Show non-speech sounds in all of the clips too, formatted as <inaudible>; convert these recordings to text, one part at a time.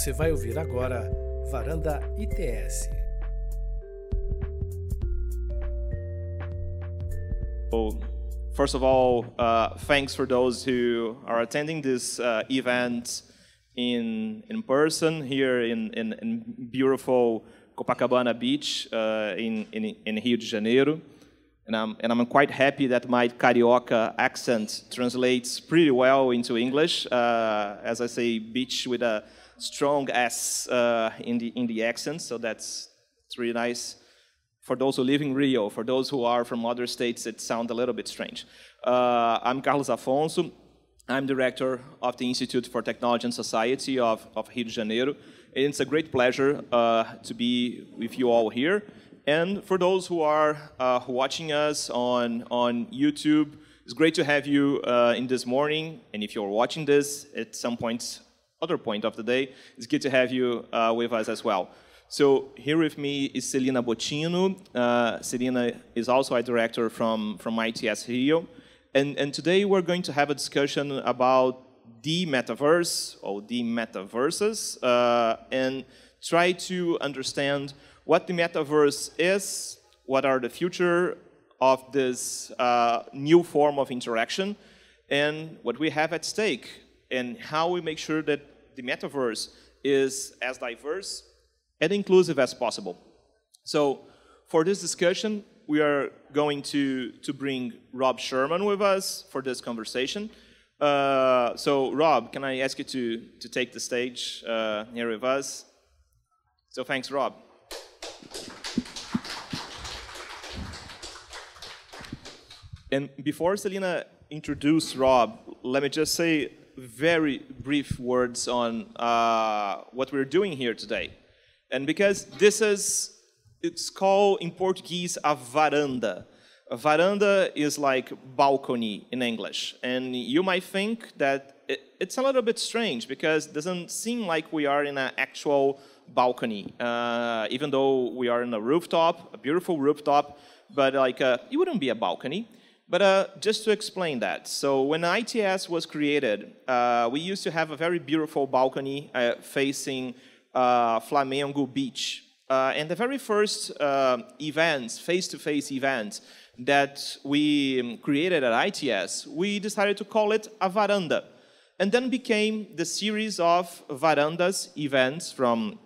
Você vai ouvir agora Varanda ITS. Well, first of all, uh, thanks for those who are attending this uh, event in in person here in, in, in beautiful Copacabana Beach uh, in, in, in Rio de Janeiro. And I'm, and I'm quite happy that my Carioca accent translates pretty well into English. Uh, as I say, beach with a strong S uh, in, the, in the accent, so that's, that's really nice. For those who live in Rio, for those who are from other states, it sounds a little bit strange. Uh, I'm Carlos Affonso. I'm director of the Institute for Technology and Society of, of Rio de Janeiro. And it's a great pleasure uh, to be with you all here. And for those who are uh, watching us on, on YouTube, it's great to have you uh, in this morning. And if you're watching this at some point, other point of the day, it's good to have you uh, with us as well. So here with me is Celina Bottino. Uh, Celina is also a director from, from ITS Rio. And, and today we're going to have a discussion about the metaverse or the metaverses uh, and try to understand what the metaverse is, what are the future of this uh, new form of interaction, and what we have at stake, and how we make sure that the metaverse is as diverse and inclusive as possible. So for this discussion, we are going to, to bring Rob Sherman with us for this conversation. Uh, so Rob, can I ask you to, to take the stage uh, here with us? So thanks, Rob. And before Celina introduce Rob, let me just say very brief words on uh, what we're doing here today. And because this is, it's called in Portuguese a varanda. A veranda is like balcony in English. And you might think that it, it's a little bit strange because it doesn't seem like we are in an actual balcony, uh, even though we are in a rooftop, a beautiful rooftop, but like uh, it wouldn't be a balcony. But uh, just to explain that, so when ITS was created, uh, we used to have a very beautiful balcony uh, facing uh, Flamengo Beach. Uh, and the very first uh, events, face-to-face events that we um, created at ITS, we decided to call it a varanda. And then became the series of varandas events from,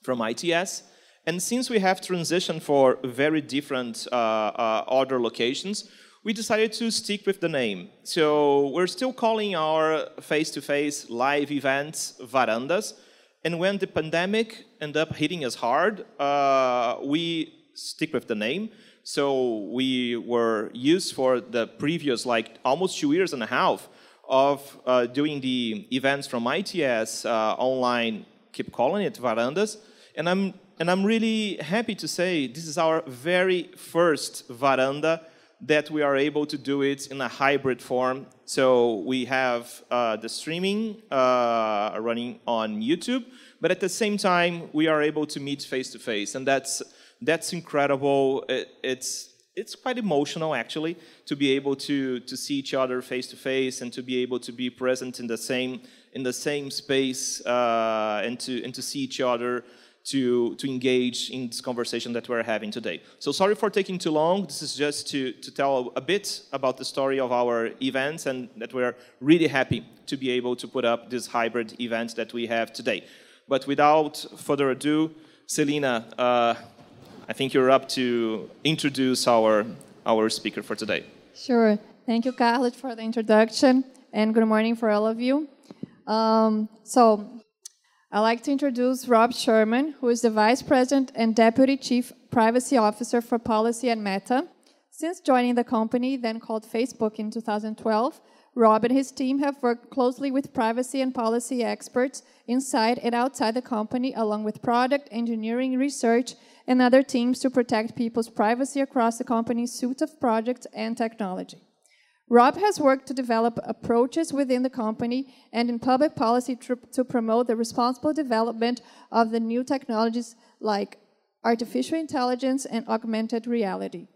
from ITS. And since we have transitioned for very different other locations, we decided to stick with the name. So we're still calling our face-to-face live events Varandas. And when the pandemic ended up hitting us hard, uh, we stick with the name. So we were used for the previous, like almost two years and a half of uh, doing the events from ITS uh, online, keep calling it Varandas. And I'm, and I'm really happy to say this is our very first veranda that we are able to do it in a hybrid form. So we have uh, the streaming uh, running on YouTube, but at the same time, we are able to meet face to face, and that's that's incredible. It, it's it's quite emotional actually to be able to to see each other face to face and to be able to be present in the same in the same space uh, and to and to see each other to, to engage in this conversation that we're having today. So sorry for taking too long. This is just to, to tell a bit about the story of our events and that we're really happy to be able to put up this hybrid event that we have today. But without further ado, Celina, uh, I think you're up to introduce our, our speaker for today. Sure. Thank you, Carlos, for the introduction, and good morning for all of you. Um, so I'd like to introduce Rob Sherman, who is the Vice President and Deputy Chief Privacy Officer for Policy at Meta. Since joining the company, then called Facebook in 2012, Rob and his team have worked closely with privacy and policy experts inside and outside the company, along with product, engineering, research, and other teams to protect people's privacy across the company's suite of projects and technology. Rob has worked to develop approaches within the company and in public policy to, promote the responsible development of the new technologies like artificial intelligence and augmented reality.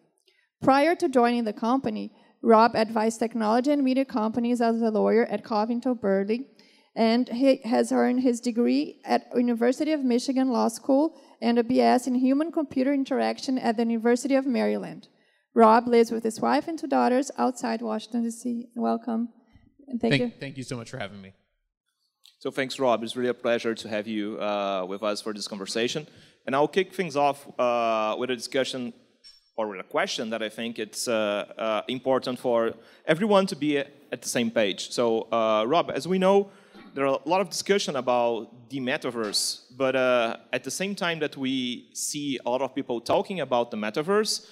Prior to joining the company, Rob advised technology and media companies as a lawyer at Covington Burling, and he has earned his degree at University of Michigan Law School and a BS in Human Computer Interaction at the University of Maryland. Rob lives with his wife and two daughters outside Washington, D.C. Welcome. And thank, Thank, you. thank you so much for having me. So thanks, Rob. It's really a pleasure to have you uh, with us for this conversation. And I'll kick things off uh, with a discussion or with a question that I think it's uh, uh important for everyone to be at the same page. So, uh, Rob, as we know, there are a lot of discussion about the metaverse, but uh, at the same time that we see a lot of people talking about the metaverse,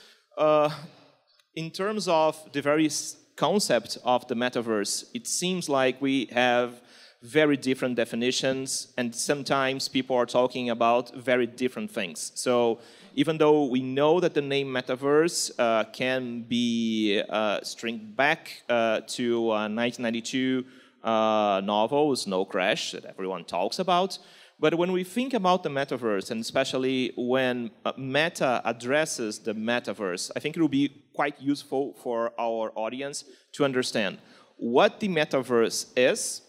in terms of the very concept of the metaverse, it seems like we have very different definitions, and sometimes people are talking about very different things. So even though we know that the name metaverse uh, can be uh, stringed back uh, to 1992 uh, novel Snow Crash that everyone talks about, but when we think about the metaverse, and especially when uh, Meta addresses the metaverse, I think it will be quite useful for our audience to understand what the metaverse is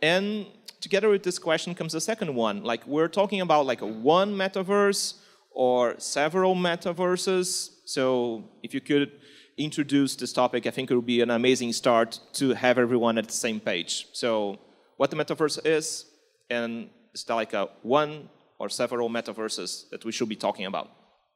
and together with this question comes the second one. Like we're talking about like one metaverse or several metaverses. So if you could introduce this topic, I think it would be an amazing start to have everyone at the same page. So what the metaverse is, and that like a one or several metaverses that we should be talking about?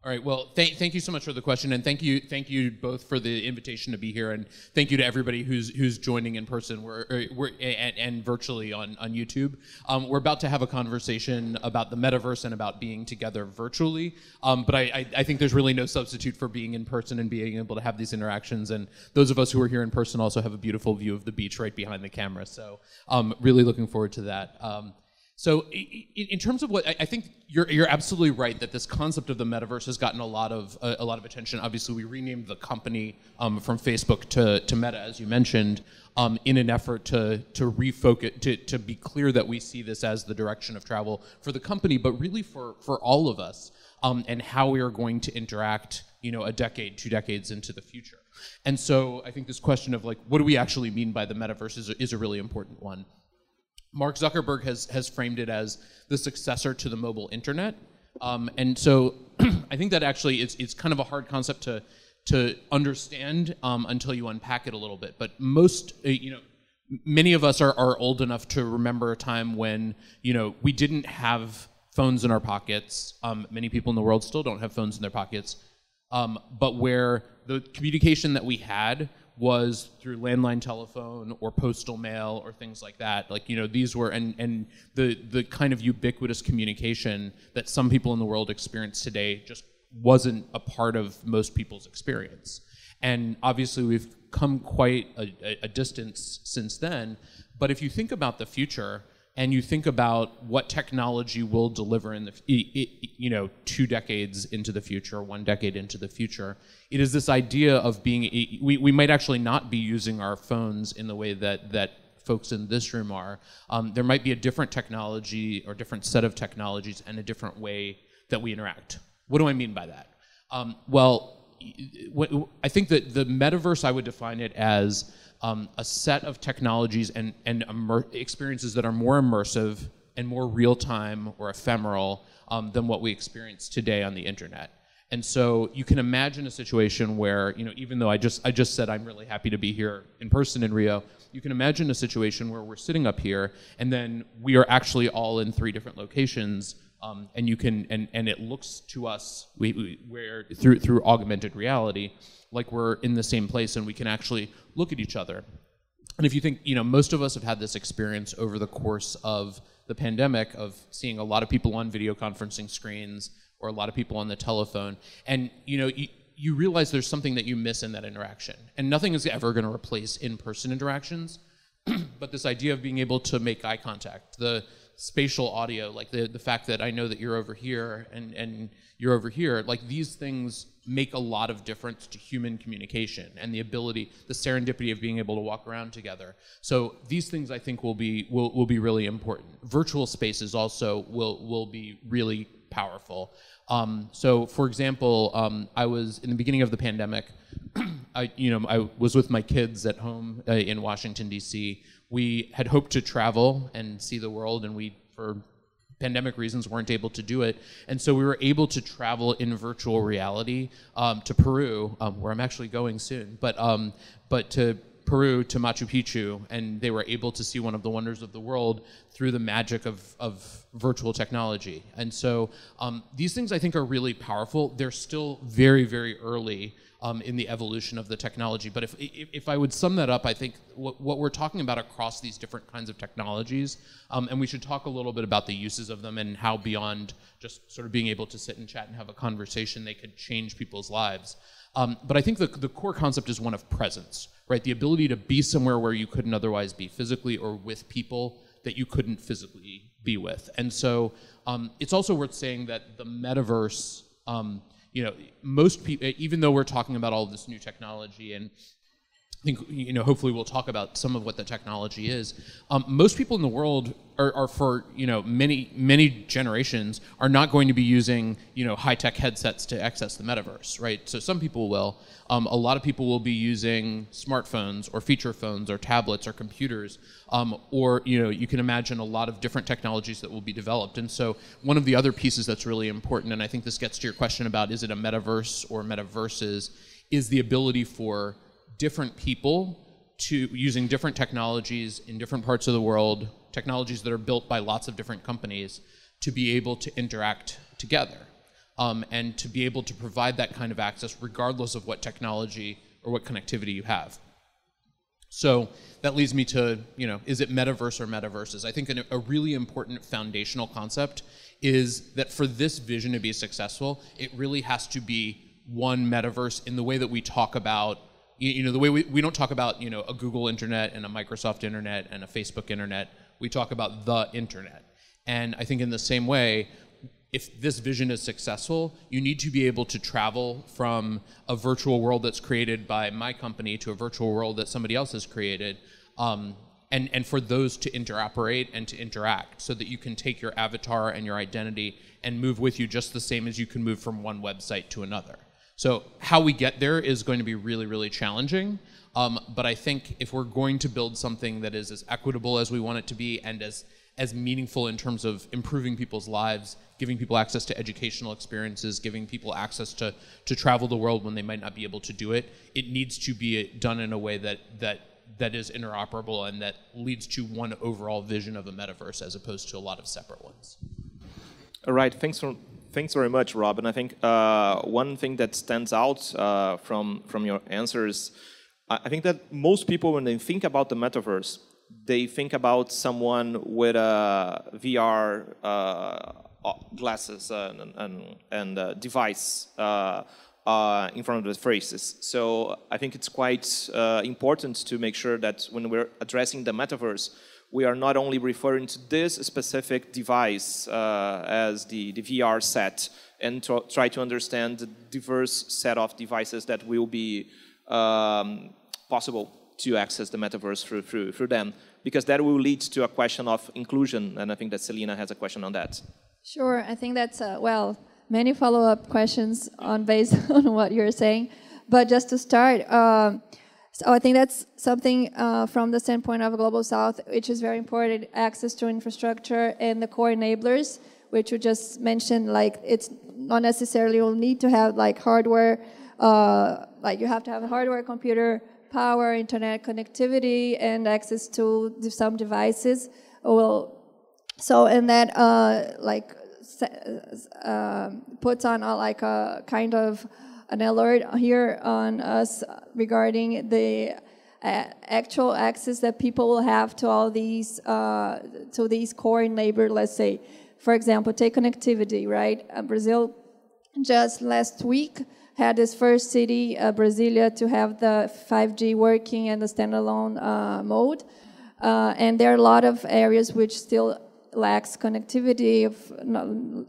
All right. Well, th- thank you so much for the question, and thank you, thank you both for the invitation to be here, and thank you to everybody who's who's joining in person, we're, er, we're and, and virtually on on YouTube. Um, we're about to have a conversation about the metaverse and about being together virtually, um, but I, I, I think there's really no substitute for being in person and being able to have these interactions. And those of us who are here in person also have a beautiful view of the beach right behind the camera. So, um, really looking forward to that. Um, so, in terms of what I think you're you're absolutely right that this concept of the metaverse has gotten a lot of a, lot of attention. Obviously, we renamed the company um, from Facebook to, to Meta, as you mentioned, um, in an effort to to refocus to to be clear that we see this as the direction of travel for the company, but really for for all of us um, and how we are going to interact. You know, a decade, two decades into the future. And so, I think this question of like, what do we actually mean by the metaverse is a, is a really important one. Mark Zuckerberg has has framed it as the successor to the mobile internet, um, and so <clears throat> I think that actually it's it's kind of a hard concept to to understand um, until you unpack it a little bit. But most, uh, you know, many of us are, are old enough to remember a time when you know we didn't have phones in our pockets. Um, many people in the world still don't have phones in their pockets, um, but where the communication that we had was through landline telephone or postal mail or things like that. Like you know, these were and and the the kind of ubiquitous communication that some people in the world experience today just wasn't a part of most people's experience. And obviously, we've come quite a, a distance since then. But if you think about the future, and you think about what technology will deliver in the you know two decades into the future one decade into the future it is this idea of being we, we might actually not be using our phones in the way that that folks in this room are. Um, there might be a different technology or different set of technologies and a different way that we interact. What do i mean by that? Um, well i think that the metaverse i would define it as um, a set of technologies and, and experiences that are more immersive and more real time or ephemeral um, than what we experience today on the internet. And so you can imagine a situation where, you know, even though I just I just said I'm really happy to be here in person in Rio, you can imagine a situation where we're sitting up here and then we are actually all in three different locations, um, and you can and and it looks to us we, we where through through augmented reality like we're in the same place and we can actually look at each other. And if you think, you know, most of us have had this experience over the course of the pandemic of seeing a lot of people on video conferencing screens or a lot of people on the telephone. And, you know, you, you realize there's something that you miss in that interaction. And nothing is ever going to replace in person interactions. <clears throat> but this idea of being able to make eye contact, the spatial audio, like the, the fact that I know that you're over here and, and you're over here, like these things make a lot of difference to human communication and the ability, the serendipity of being able to walk around together. So these things I think will be will, will be really important. Virtual spaces also will will be really powerful. Um, so for example, um, I was in the beginning of the pandemic. <clears throat> I you know I was with my kids at home uh, in Washington D.C we had hoped to travel and see the world, and we, for pandemic reasons, weren't able to do it. And so we were able to travel in virtual reality um, to Peru, um, where I'm actually going soon, but, um, but to Peru to Machu Picchu, and they were able to see one of the wonders of the world through the magic of, of virtual technology. And so um, these things I think are really powerful. They're still very, very early um, in the evolution of the technology. But if, if, if, I would sum that up, I think what, what, we're talking about across these different kinds of technologies, um, and we should talk a little bit about the uses of them and how beyond just sort of being able to sit and chat and have a conversation, they could change people's lives. Um, but I think the, the core concept is one of presence, right? The ability to be somewhere where you couldn't otherwise be physically or with people that you couldn't physically be with. And so um, it's also worth saying that the metaverse, um, you know, most people, even though we're talking about all this new technology and I think you know. Hopefully, we'll talk about some of what the technology is. Um, most people in the world are, are, for you know many many generations are not going to be using you know high tech headsets to access the metaverse, right? So some people will. Um, a lot of people will be using smartphones or feature phones or tablets or computers, um, or you know you can imagine a lot of different technologies that will be developed. And so one of the other pieces that's really important, and I think this gets to your question about is it a metaverse or metaverses, is the ability for different people to using different technologies in different parts of the world, technologies that are built by lots of different companies, to be able to interact together um, and to be able to provide that kind of access regardless of what technology or what connectivity you have. So that leads me to, you know, is it metaverse or metaverses? I think an, a really important foundational concept is that for this vision to be successful, it really has to be one metaverse in the way that we talk about you, you know the way we, we don't talk about you know a Google internet and a Microsoft internet and a Facebook internet. We talk about the internet. And I think in the same way, if this vision is successful, you need to be able to travel from a virtual world that's created by my company to a virtual world that somebody else has created, um, and, and for those to interoperate and to interact so that you can take your avatar and your identity and move with you just the same as you can move from one website to another. So how we get there is going to be really, really challenging. Um, but I think if we're going to build something that is as equitable as we want it to be and as as meaningful in terms of improving people's lives, giving people access to educational experiences, giving people access to to travel the world when they might not be able to do it, it needs to be done in a way that that that is interoperable and that leads to one overall vision of a metaverse as opposed to a lot of separate ones. All right, thanks for Thanks very much, Rob. And I think uh, one thing that stands out uh, from from your answers, I think that most people, when they think about the metaverse, they think about someone with a VR uh, glasses and and, and device. Uh, uh, in front of the faces. So I think it's quite uh, important to make sure that when we're addressing the metaverse, we are not only referring to this specific device uh, as the, the VR set and to try to understand the diverse set of devices that will be um, possible to access the metaverse through, through, through them, because that will lead to a question of inclusion, and I think that Celina has a question on that. Sure, I think that's, uh, well, many follow-up questions on based <laughs> on what you're saying, but just to start, um, so I think that's something uh, from the standpoint of Global South, which is very important, access to infrastructure and the core enablers, which you just mentioned, like it's not necessarily you'll need to have like hardware, uh, like you have to have a hardware, computer, power, internet connectivity, and access to some devices. Well, so and that uh, like uh, puts on a, like a kind of an alert here on us regarding the uh, actual access that people will have to all these uh, to these core in labor. Let's say, for example, take connectivity. Right, uh, Brazil just last week had its first city, uh, Brasilia, to have the 5G working in the standalone uh, mode, uh, and there are a lot of areas which still lacks connectivity of,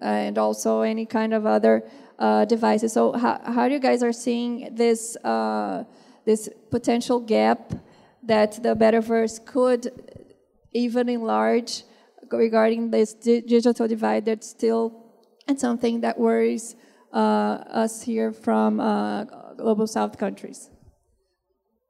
and also any kind of other uh, devices. So how, how you guys are seeing this uh, this potential gap that the metaverse could even enlarge regarding this digital divide that's still and something that worries uh, us here from uh, global south countries.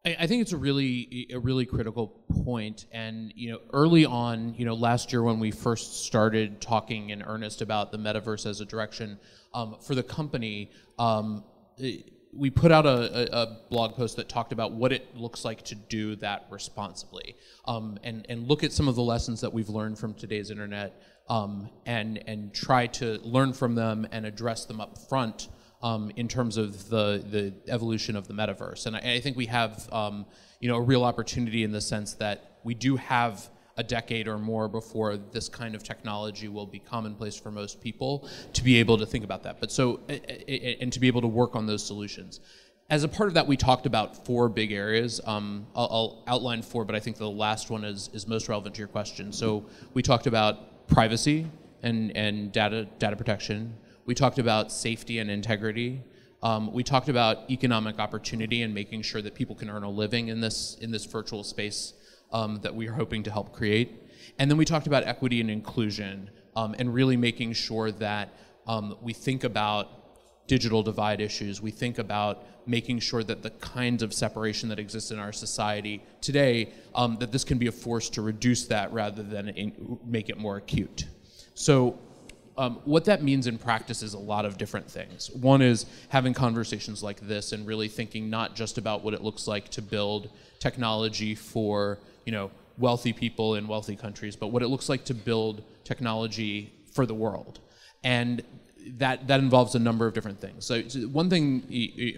I, I think it's a really a really critical point, and you know, early on, you know, last year when we first started talking in earnest about the metaverse as a direction um, for the company, um, it, we put out a, a, blog post that talked about what it looks like to do that responsibly, um, and and look at some of the lessons that we've learned from today's internet, um, and and try to learn from them and address them up front um, in terms of the the evolution of the metaverse. And I, I think we have um, you know a real opportunity in the sense that we do have a decade or more before this kind of technology will be commonplace for most people to be able to think about that. But so and to be able to work on those solutions. As a part of that, we talked about four big areas. Um, I'll, I'll outline four, but I think the last one is, is most relevant to your question. So we talked about privacy and, and data data protection. We talked about safety and integrity. Um, we talked about economic opportunity and making sure that people can earn a living in this in this virtual space um, that we are hoping to help create. And then we talked about equity and inclusion um, and really making sure that um, we think about digital divide issues. We think about making sure that the kinds of separation that exists in our society today, um, that this can be a force to reduce that rather than in, make it more acute. So um, what that means in practice is a lot of different things. One is having conversations like this and really thinking not just about what it looks like to build technology for you know wealthy people in wealthy countries, but what it looks like to build technology for the world. And that that involves a number of different things. So, one thing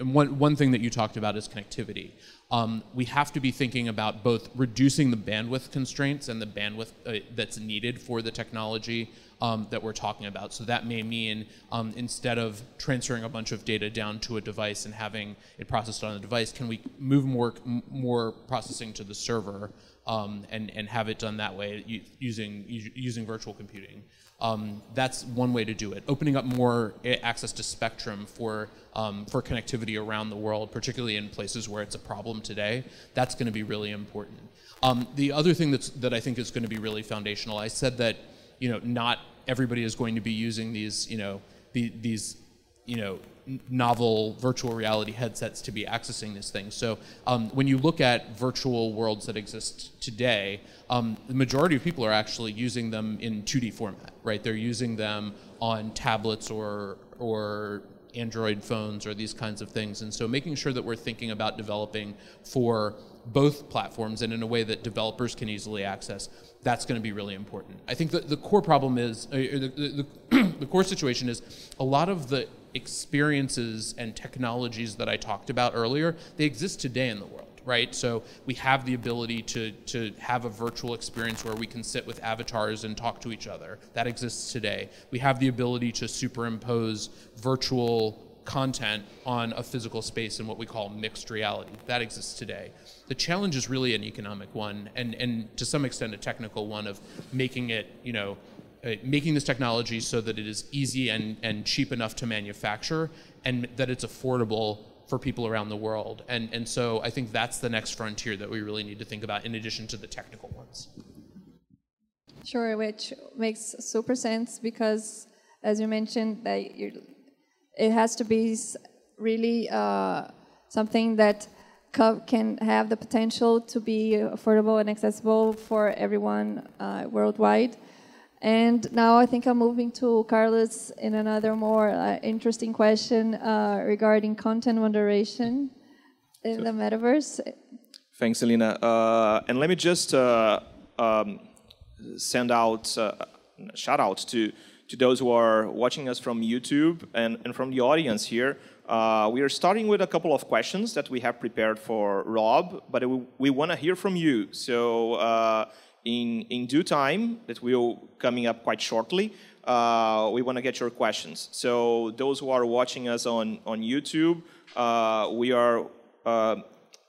one one thing that you talked about is connectivity. Um, we have to be thinking about both reducing the bandwidth constraints and the bandwidth uh, that's needed for the technology um, that we're talking about. So that may mean um, instead of transferring a bunch of data down to a device and having it processed on the device, can we move more more processing to the server um, and and have it done that way using using virtual computing? Um, that's one way to do it. Opening up more access to spectrum for um, for connectivity around the world, particularly in places where it's a problem today, that's going to be really important. Um, the other thing that's, that I think is going to be really foundational, I said that you know not everybody is going to be using these you know the, these you know novel virtual reality headsets to be accessing this thing. So um, when you look at virtual worlds that exist today, um, the majority of people are actually using them in 2D format, right? They're using them on tablets or or Android phones or these kinds of things. And so making sure that we're thinking about developing for both platforms and in a way that developers can easily access, that's going to be really important. I think that the core problem is, uh, the, the, the <clears throat> core situation is a lot of the experiences and technologies that I talked about earlier, they exist today in the world right? So we have the ability to, to have a virtual experience where we can sit with avatars and talk to each other. That exists today. We have the ability to superimpose virtual content on a physical space in what we call mixed reality. That exists today. The challenge is really an economic one and, and to some extent a technical one of making it, you know, uh, making this technology so that it is easy and, and cheap enough to manufacture and that it's affordable for people around the world. And, and so I think that's the next frontier that we really need to think about in addition to the technical ones. Sure, which makes super sense because, as you mentioned, that it has to be really uh, something that can have the potential to be affordable and accessible for everyone uh, worldwide. And now I think I'm moving to Carlos in another more uh, interesting question uh, regarding content moderation in the metaverse. Thanks, Celina. Uh, and let me just uh, um, send out uh, a shout out to, to those who are watching us from YouTube and, and from the audience here. Uh, we are starting with a couple of questions that we have prepared for Rob, but we, we want to hear from you. So in, in due time, that will coming up quite shortly, uh, we want to get your questions. So those who are watching us on, on YouTube, uh, we are uh,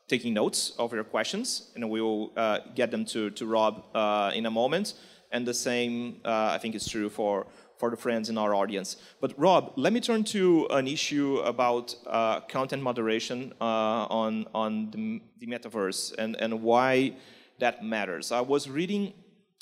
taking notes of your questions, and we will uh, get them to, to Rob uh, in a moment. And the same, uh, I think, is true for, for the friends in our audience. But Rob, let me turn to an issue about content moderation on, on the, the metaverse and, and why that matters. I was reading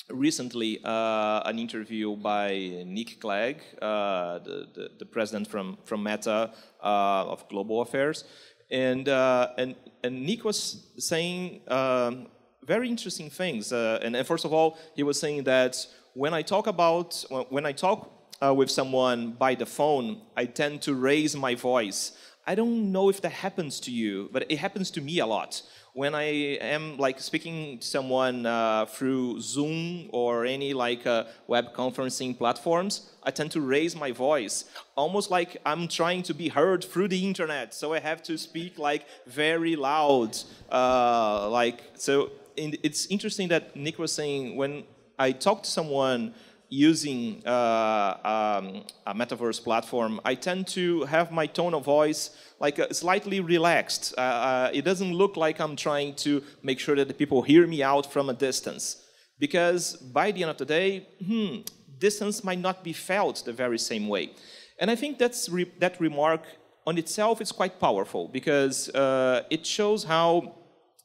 recently uh, an interview by Nick Clegg, uh, the, the, the, president from, from Meta uh, of Global Affairs, and, uh, and, and Nick was saying um, very interesting things. Uh, and, and, first of all, he was saying that when I talk about when I talk uh, with someone by the phone, I tend to raise my voice. I don't know if that happens to you, but it happens to me a lot when I am like speaking to someone uh, through Zoom or any like uh, web conferencing platforms, I tend to raise my voice, almost like I'm trying to be heard through the internet. So I have to speak like very loud, uh, like so. It's interesting that Nick was saying when I talk to someone using uh, um, a metaverse platform, I tend to have my tone of voice like uh, slightly relaxed. Uh, uh, it doesn't look like I'm trying to make sure that the people hear me out from a distance. Because by the end of the day, hmm, distance might not be felt the very same way. And I think that's re that remark on itself is quite powerful because uh, it shows how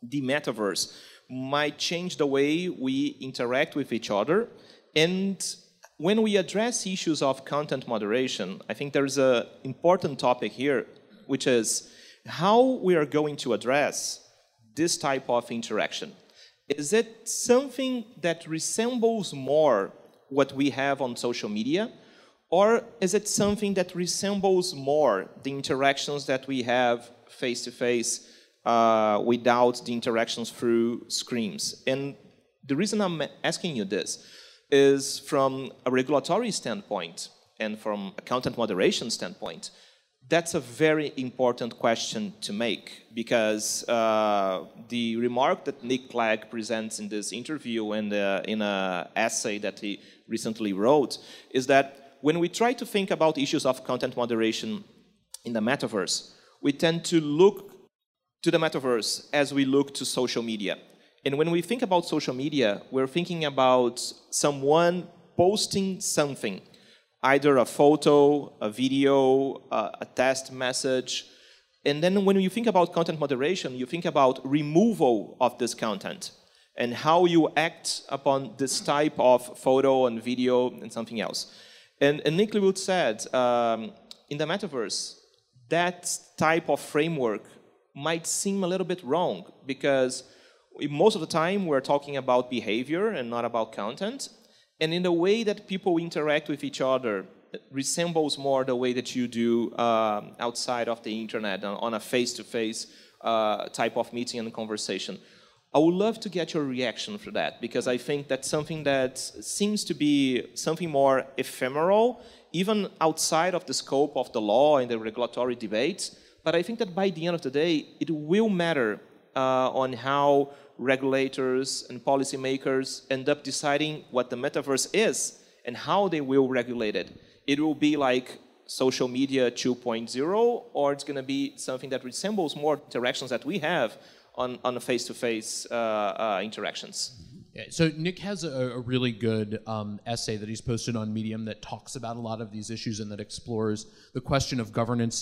the metaverse might change the way we interact with each other and when we address issues of content moderation, I think there's an important topic here, which is how we are going to address this type of interaction. Is it something that resembles more what we have on social media? Or is it something that resembles more the interactions that we have face to face without the interactions through screens? And the reason I'm asking you this is from a regulatory standpoint and from a content moderation standpoint, that's a very important question to make because uh, the remark that Nick Clegg presents in this interview and uh, in an essay that he recently wrote is that when we try to think about issues of content moderation in the metaverse, we tend to look to the metaverse as we look to social media. And when we think about social media, we're thinking about someone posting something, either a photo, a video, uh, a test message. And then when you think about content moderation, you think about removal of this content and how you act upon this type of photo and video and something else. And, and Nick Lewood said, um, in the metaverse, that type of framework might seem a little bit wrong because most of the time we're talking about behavior and not about content. And in the way that people interact with each other resembles more the way that you do um, outside of the internet on a face-to-face uh, type of meeting and conversation. I would love to get your reaction for that because I think that's something that seems to be something more ephemeral, even outside of the scope of the law and the regulatory debates. But I think that by the end of the day, it will matter on how regulators and policymakers end up deciding what the metaverse is and how they will regulate it. It will be like social media 2.0, or it's going to be something that resembles more interactions that we have on, on face-to-face -face, uh, uh, interactions. So Nick has a, a really good um, essay that he's posted on Medium that talks about a lot of these issues and that explores the question of governance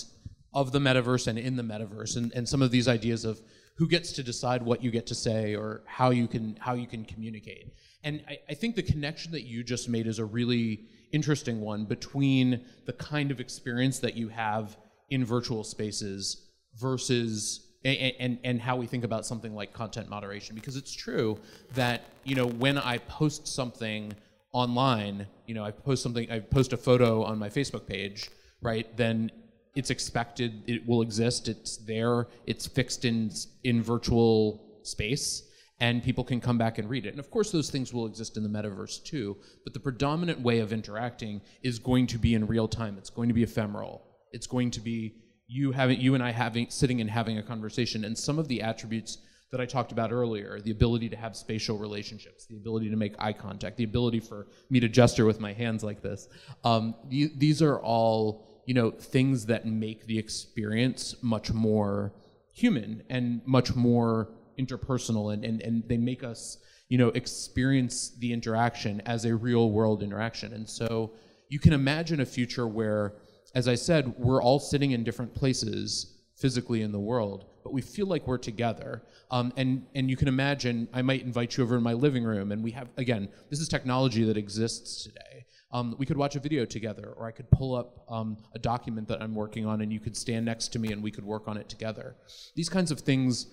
of the metaverse and in the metaverse and, and some of these ideas of who gets to decide what you get to say or how you can how you can communicate. And I, I think the connection that you just made is a really interesting one between the kind of experience that you have in virtual spaces versus and, and, and how we think about something like content moderation because it's true that you know when I post something online you know I post something I post a photo on my Facebook page right then it's expected it will exist. It's there. It's fixed in in virtual space and people can come back and read it. And of course those things will exist in the metaverse too but the predominant way of interacting is going to be in real time. It's going to be ephemeral. It's going to be you having you and i having sitting and having a conversation. And some of the attributes that I talked about earlier, the ability to have spatial relationships, the ability to make eye contact, the ability for me to gesture with my hands like this. Um, these are all you know, things that make the experience much more human and much more interpersonal and, and, and they make us, you know, experience the interaction as a real world interaction. And so you can imagine a future where, as I said, we're all sitting in different places physically in the world, but we feel like we're together. Um, and and you can imagine I might invite you over in my living room, and we have again, this is technology that exists today. Um, we could watch a video together, or I could pull up um, a document that I'm working on, and you could stand next to me, and we could work on it together. These kinds of things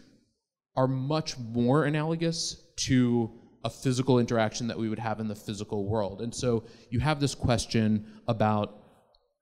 are much more analogous to a physical interaction that we would have in the physical world. And so you have this question about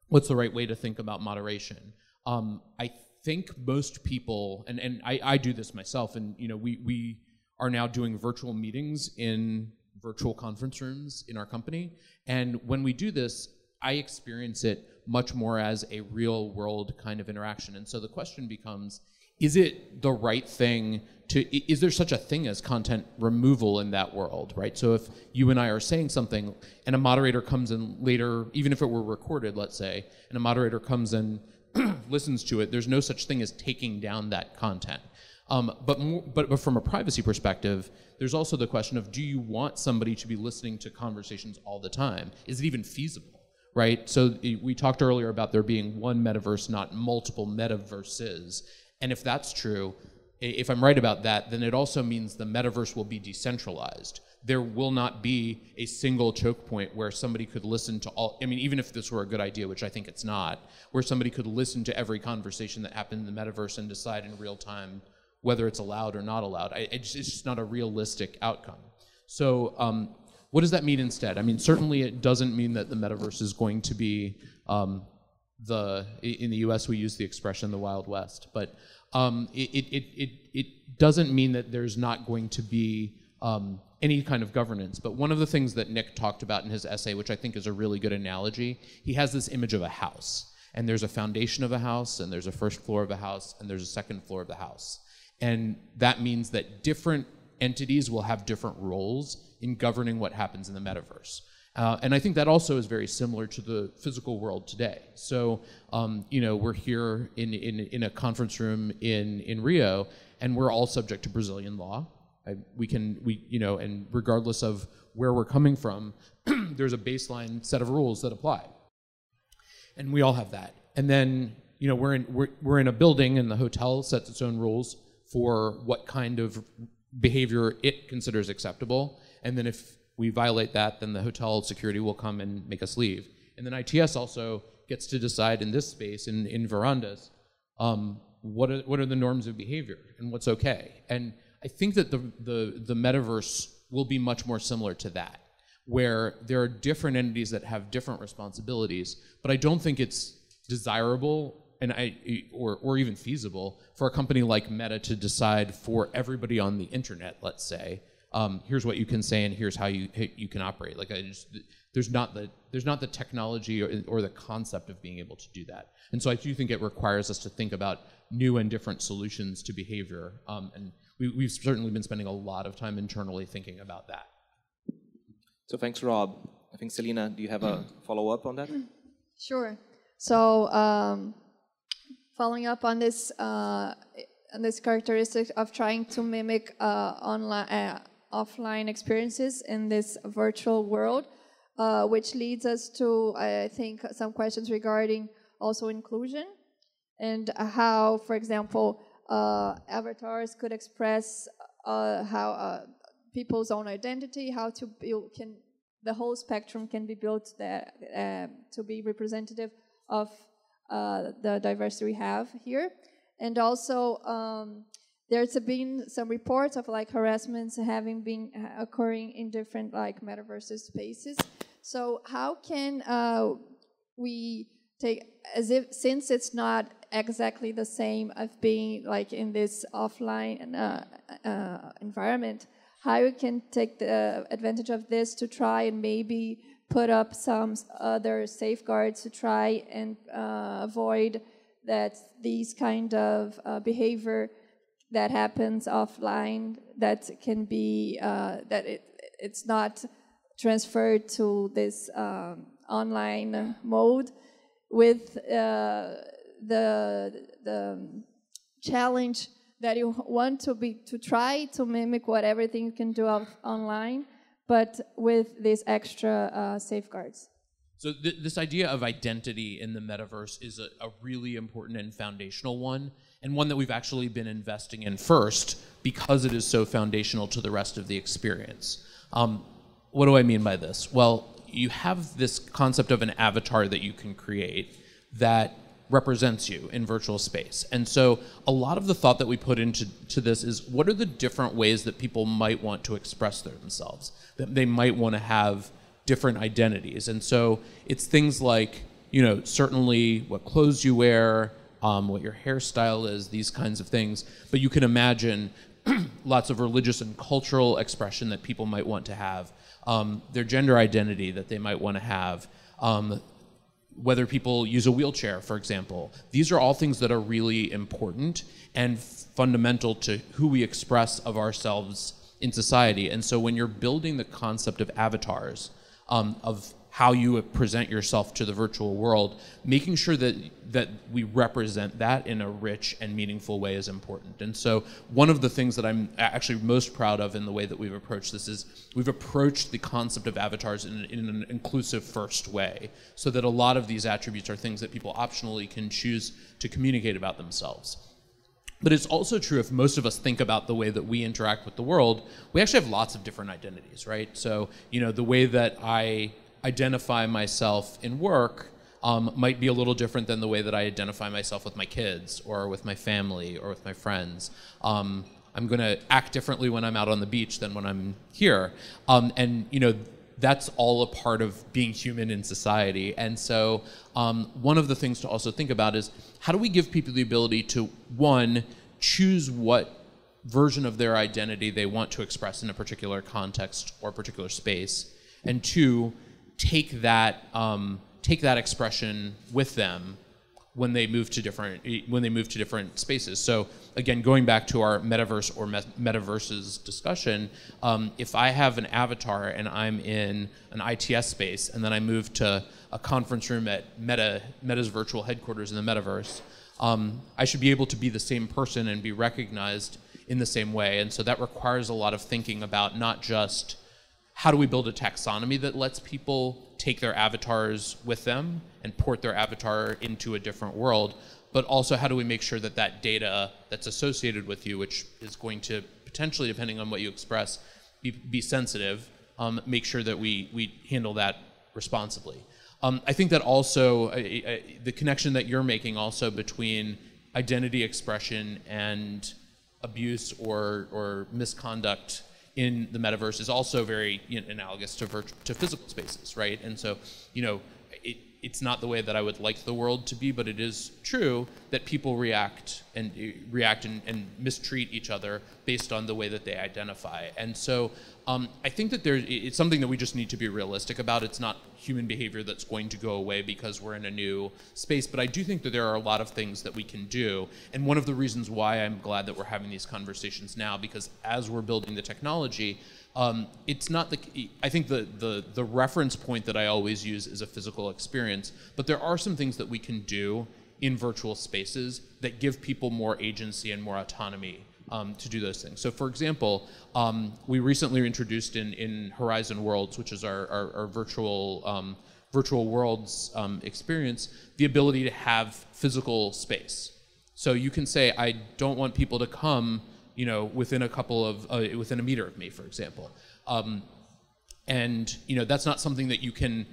what's the right way to think about moderation. Um, I think most people, and, and I, I do this myself, and you know, we, we are now doing virtual meetings in virtual conference rooms in our company. And when we do this, I experience it much more as a real world kind of interaction. And so the question becomes is it the right thing to is there such a thing as content removal in that world right so if you and i are saying something and a moderator comes in later even if it were recorded let's say and a moderator comes and <clears throat> listens to it there's no such thing as taking down that content um, but, but but from a privacy perspective there's also the question of do you want somebody to be listening to conversations all the time? Is it even feasible right? So we talked earlier about there being one metaverse not multiple metaverses. And if that's true, if I'm right about that, then it also means the metaverse will be decentralized. There will not be a single choke point where somebody could listen to all, I mean, even if this were a good idea, which I think it's not, where somebody could listen to every conversation that happened in the metaverse and decide in real time whether it's allowed or not allowed. I, it's just not a realistic outcome. So, um, what does that mean instead? I mean, certainly it doesn't mean that the metaverse is going to be um, the in the U.S. we use the expression the Wild West, but um, it, it, it, it doesn't mean that there's not going to be um, any kind of governance. But one of the things that Nick talked about in his essay, which I think is a really good analogy, he has this image of a house, and there's a foundation of a house, and there's a first floor of a house, and there's a second floor of the house, and that means that different entities will have different roles in governing what happens in the metaverse. Uh, and I think that also is very similar to the physical world today. So, um, you know, we're here in, in, in a conference room in, in Rio, and we're all subject to Brazilian law. I, we can, we, you know, and regardless of where we're coming from, <clears throat> there's a baseline set of rules that apply. And we all have that. And then, you know, we're in, we're, we're in a building, and the hotel sets its own rules for what kind of behavior it considers acceptable. And then if we violate that, then the hotel security will come and make us leave. And then ITS also gets to decide in this space, in, in verandas, um, what, are, what are the norms of behavior and what's okay. And I think that the, the, the metaverse will be much more similar to that, where there are different entities that have different responsibilities, but I don't think it's desirable and I, or, or even feasible for a company like Meta to decide for everybody on the internet, let's say, um, here's what you can say and here's how you you can operate. Like I just there's not the there's not the technology or, or the concept of being able to do that. And so I do think it requires us to think about new and different solutions to behavior. Um, and we, we've certainly been spending a lot of time internally thinking about that. So thanks, Rob. I think Celina, do you have a follow up on that? Sure. So um, following up on this. Uh, on this characteristic of trying to mimic uh, online uh, offline experiences in this virtual world, uh, which leads us to, I think, some questions regarding also inclusion and how, for example, uh, avatars could express uh, how people's own identity, how to build, can the whole spectrum can be built that, to be representative of the diversity we have here. And also, um, there's been some reports of like harassments having been uh, occurring in different like metaverse spaces. So how can uh, we take as if since it's not exactly the same of being like in this offline uh, uh, environment, how you can take the advantage of this to try and maybe put up some other safeguards to try and uh, avoid that these kind of uh, behavior that happens offline that can be uh, that it it's not transferred to this um, online mode with uh, the the challenge that you want to be to try to mimic what everything you can do online but with these extra uh, safeguards so th- this idea of identity in the metaverse is a, a, really important and foundational one, and one that we've actually been investing in first because it is so foundational to the rest of the experience. Um, what do I mean by this? Well, you have this concept of an avatar that you can create that represents you in virtual space. And so a lot of the thought that we put into to this is what are the different ways that people might want to express themselves, that they might want to have different identities. And so it's things like, you know, certainly what clothes you wear, um, what your hairstyle is, these kinds of things. But you can imagine <clears throat> lots of religious and cultural expression that people might want to have, um, their gender identity that they might want to have, um, whether people use a wheelchair, for example. These are all things that are really important and fundamental to who we express of ourselves in society. And so when you're building the concept of avatars, um, of how you present yourself to the virtual world, making sure that that we represent that in a rich and meaningful way is important. And so one of the things that I'm actually most proud of in the way that we've approached this is we've approached the concept of avatars in, in an inclusive first way, so that a lot of these attributes are things that people optionally can choose to communicate about themselves. But it's also true if most of us think about the way that we interact with the world, we actually have lots of different identities, right? So, you know, the way that I identify myself in work um, might be a little different than the way that I identify myself with my kids or with my family or with my friends. Um, I'm going to act differently when I'm out on the beach than when I'm here. Um, and, you know, that's all a part of being human in society. And so, um, one of the things to also think about is how do we give people the ability to, one, choose what version of their identity they want to express in a particular context or particular space, and two, take that um, take that expression with them when they move to different when they move to different spaces. So again, going back to our metaverse or metaverses discussion, um, if I have an avatar and I'm in an ITS space, and then I move to a conference room at Meta Meta's virtual headquarters in the metaverse, um, I should be able to be the same person and be recognized in the same way. And so that requires a lot of thinking about not just how do we build a taxonomy that lets people take their avatars with them and port their avatar into a different world, but also how do we make sure that that data that's associated with you, which is going to potentially, depending on what you express, be, be sensitive, um, make sure that we, we handle that responsibly. Um, I think that also, the connection that you're making also between identity expression and abuse or, or misconduct in the metaverse is also very you know, analogous to, to physical spaces, right? And so, you know, it, it's not the way that I would like the world to be, but it is true that people react and react and, and mistreat each other based on the way that they identify. And so um, I think that there's it's something that we just need to be realistic about. It's not human behavior that's going to go away because we're in a new space. But I do think that there are a lot of things that we can do. And one of the reasons why I'm glad that we're having these conversations now, because as we're building the technology, um, it's not the. I think the, the the reference point that I always use is a physical experience. But there are some things that we can do in virtual spaces that give people more agency and more autonomy um, to do those things. So, for example, um, we recently introduced in, in Horizon Worlds, which is our, our, our virtual um, virtual worlds um, experience, the ability to have physical space. So you can say, I don't want people to come, you know, within a couple of uh, within a meter of me, for example. Um, and you know, that's not something that you can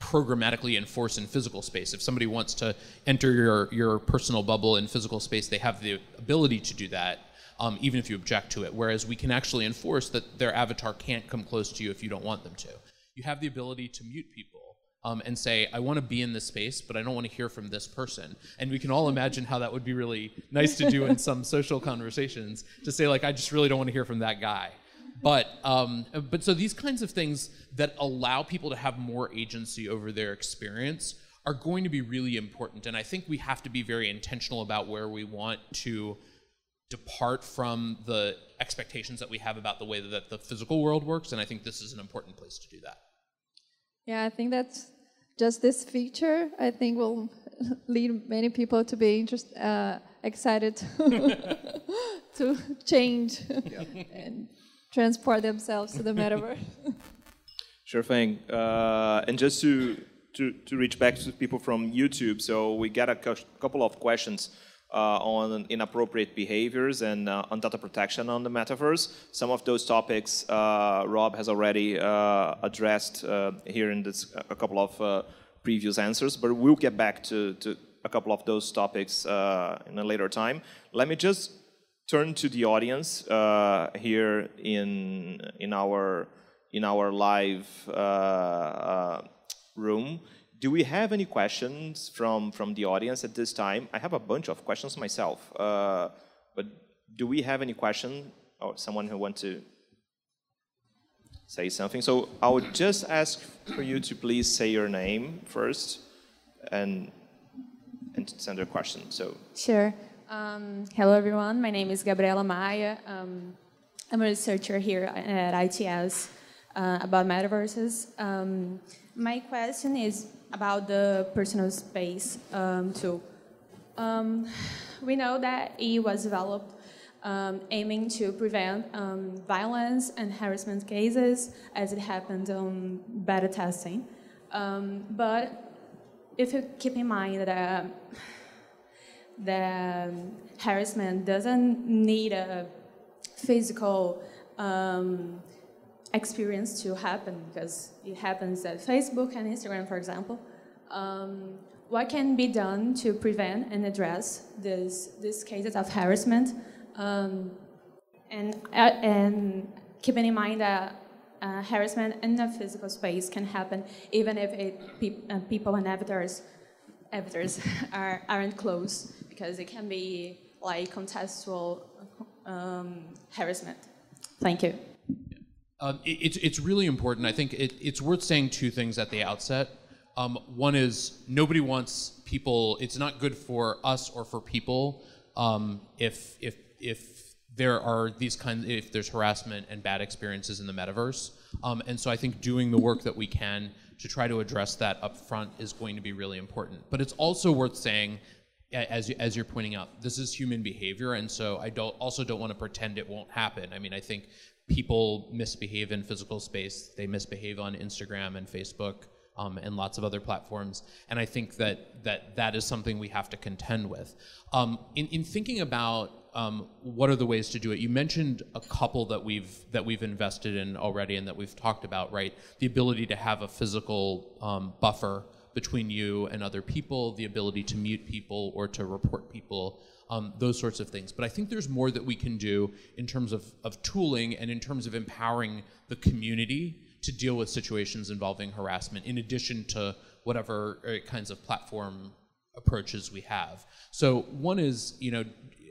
programmatically enforce in physical space. If somebody wants to enter your, your personal bubble in physical space, they have the ability to do that um, even if you object to it. Whereas we can actually enforce that their avatar can't come close to you if you don't want them to. You have the ability to mute people. Um, and say, I want to be in this space, but I don't want to hear from this person. And we can all imagine how that would be really nice to do in <laughs> some social conversations to say, like, I just really don't want to hear from that guy. But um, but so these kinds of things that allow people to have more agency over their experience are going to be really important. And I think we have to be very intentional about where we want to depart from the expectations that we have about the way that the physical world works, and I think this is an important place to do that. Yeah, I think that's just this feature, I think, will <laughs> lead many people to be interest, uh, excited <laughs> to change <laughs> yeah. and transport themselves to the metaverse. sure thing. Uh, and just to, to, to reach back to people from YouTube, so we got a couple of questions uh, on inappropriate behaviors and uh, on data protection on the metaverse. Some of those topics uh, Rob has already uh, addressed uh, here in this, a couple of uh, previous answers, but we'll get back to, to a couple of those topics in a later time. Let me just turn to the audience here in in our in our live room. Do we have any questions from from the audience at this time? I have a bunch of questions myself, uh, but do we have any question or someone who wants to say something? So I would just ask for you to please say your name first and and send a question. So Sure. Um, hello, everyone. My name is Gabriela Maia. Um, I'm a researcher here at ITS uh, about metaverses. Um, my question is about the personal space um, tool. Um, we know that EU was developed um, aiming to prevent um, violence and harassment cases as it happened on beta testing. Um, but if you keep in mind that uh, the harassment doesn't need a physical um, experience to happen because it happens at Facebook and Instagram, for example. Um, what can be done to prevent and address this, these cases of harassment? Um, and, uh, and keeping in mind that uh, harassment in the physical space can happen even if it, pe uh, people and avatars, avatars <laughs> are, aren't close because it can be like contextual um, harassment. Thank you. Um, it, it's, it's really important. I think it, it's worth saying two things at the outset. Um, one is nobody wants people, it's not good for us or for people um, if, if, if there are these kinds, if there's harassment and bad experiences in the metaverse. Um, and so I think doing the work that we can to try to address that up front is going to be really important. But it's also worth saying as, as you're pointing out, this is human behavior, and so I don't also don't want to pretend it won't happen. I mean, I think people misbehave in physical space. They misbehave on Instagram and Facebook um, and lots of other platforms, and I think that that that is something we have to contend with. Um, in, in thinking about um, what are the ways to do it, you mentioned a couple that we've that we've invested in already and that we've talked about. Right, the ability to have a physical um, buffer between you and other people, the ability to mute people or to report people, um, those sorts of things. But I think there's more that we can do in terms of, of tooling and in terms of empowering the community to deal with situations involving harassment, in addition to whatever uh, kinds of platform approaches we have. So one is, you know,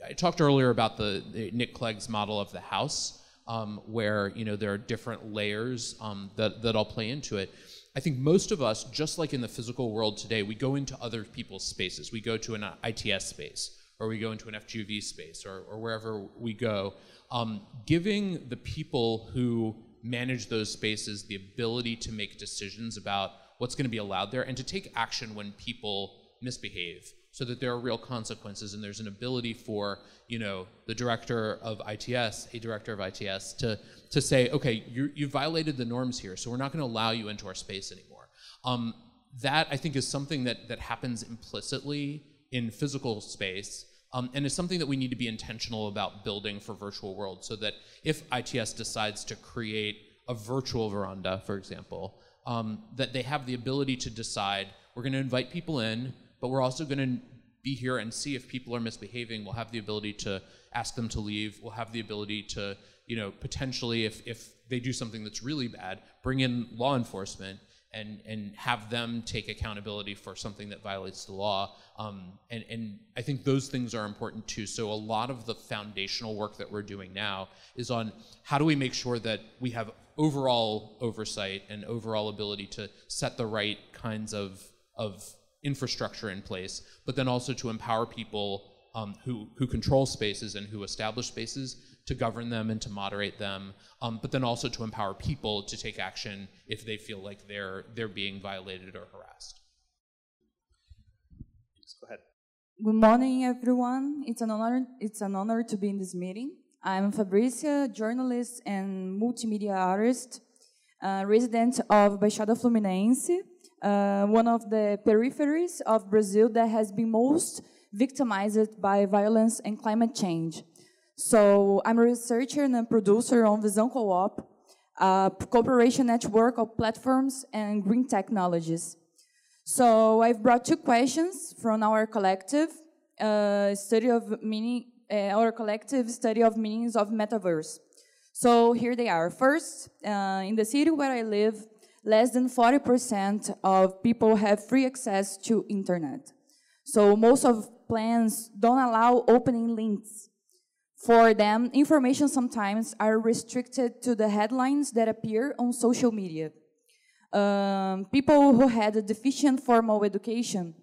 I talked earlier about the, the Nick Clegg's model of the house, um, where you know there are different layers um, that that all play into it. I think most of us, just like in the physical world today, we go into other people's spaces. We go to an ITS space, or we go into an FGV space, or, or wherever we go. Um, giving the people who manage those spaces the ability to make decisions about what's going to be allowed there and to take action when people misbehave so that there are real consequences and there's an ability for you know the director of ITS, a director of ITS, to to say, okay, you you violated the norms here, so we're not going to allow you into our space anymore. Um, that I think is something that that happens implicitly in physical space. Um, and it's something that we need to be intentional about building for virtual worlds so that if ITS decides to create a virtual veranda, for example, um, that they have the ability to decide we're going to invite people in, but we're also going to be here and see if people are misbehaving. We'll have the ability to ask them to leave. We'll have the ability to, you know, potentially, if, if they do something that's really bad, bring in law enforcement and, and have them take accountability for something that violates the law. Um, and, and I think those things are important too. So a lot of the foundational work that we're doing now is on how do we make sure that we have overall oversight and overall ability to set the right kinds of, of infrastructure in place, but then also to empower people um, who, who control spaces and who establish spaces to govern them and to moderate them, um, but then also to empower people to take action if they feel like they're, they're being violated or harassed. Go ahead. Good morning, everyone. It's an honor. It's an honor to be in this meeting. I'm Fabricia, journalist and multimedia artist, uh, resident of Baixada Fluminense, uh, one of the peripheries of Brazil that has been most victimized by violence and climate change. So I'm a researcher and a producer on Visão Co-op, a cooperation network of platforms and green technologies. So I've brought two questions from our collective uh, study of meaning, uh, our collective study of meanings of metaverse. So here they are. First, uh, in the city where I live, less than 40% of people have free access to internet. So most of plans don't allow opening links. For them, information sometimes are restricted to the headlines that appear on social media. Um, people who had a deficient formal education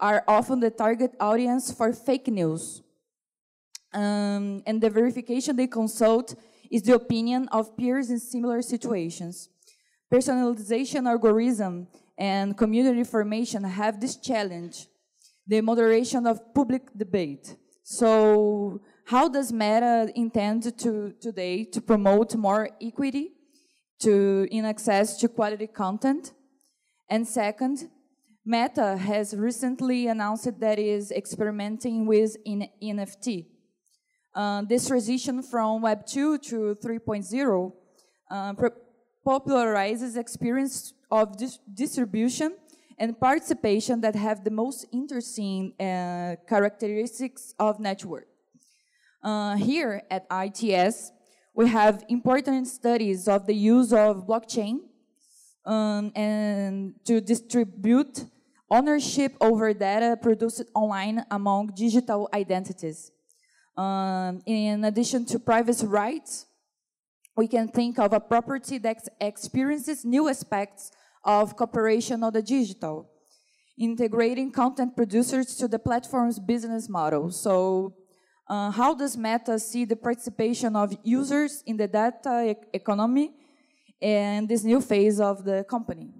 are often the target audience for fake news. Um, and the verification they consult is the opinion of peers in similar situations. Personalization algorithm and community formation have this challenge, the moderation of public debate. So how does Meta intend to today to promote more equity to, in access to quality content. And second, Meta has recently announced that it is experimenting with in NFT. Uh, this transition from Web 2 to 3.0 uh, popularizes experience of dis distribution and participation that have the most interesting uh, characteristics of network. Uh, here at ITS, we have important studies of the use of blockchain um, and to distribute ownership over data produced online among digital identities. Um, in addition to privacy rights, we can think of a property that experiences new aspects of cooperation on the digital, integrating content producers to the platform's business model. So uh, how does Meta see the participation of users in the data e economy and this new phase of the company?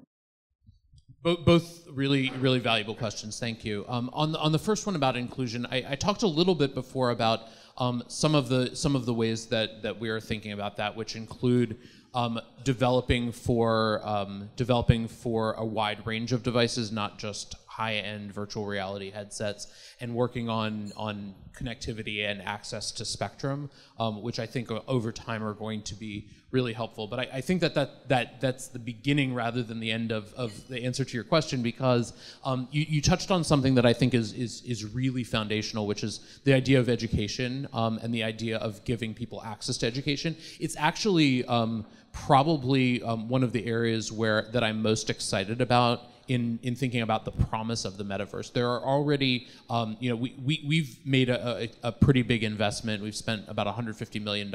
Both really, really valuable questions. Thank you. Um, on the on the first one about inclusion, I, I talked a little bit before about um, some of the some of the ways that that we are thinking about that, which include um, developing for um, developing for a wide range of devices, not just high-end virtual reality headsets, and working on on connectivity and access to spectrum, um, which I think over time are going to be really helpful. But I, I, think that, that that that's the beginning rather than the end of, of the answer to your question because um, you, you touched on something that I think is is is really foundational, which is the idea of education um, and the idea of giving people access to education. It's actually um, probably um, one of the areas where that I'm most excited about in, in thinking about the promise of the metaverse. There are already, um, you know, we, we, we've made a, a, a, pretty big investment. We've spent about $150 million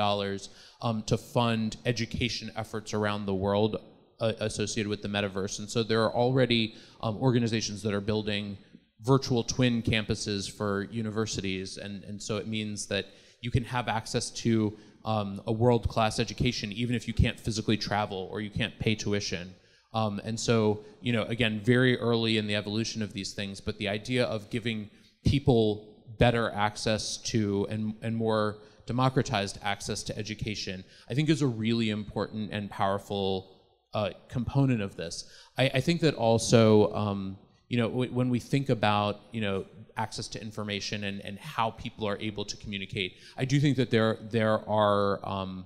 um, to fund education efforts around the world uh, associated with the metaverse. And so there are already um, organizations that are building virtual twin campuses for universities. And, and so it means that you can have access to um, a world-class education even if you can't physically travel or you can't pay tuition. Um, and so, you know, again, very early in the evolution of these things, but the idea of giving people better access to and, and more democratized access to education, I think is a really important and powerful uh, component of this. I, I think that also, um, you know, when we think about, you know, access to information and, and how people are able to communicate, I do think that there, there are, um,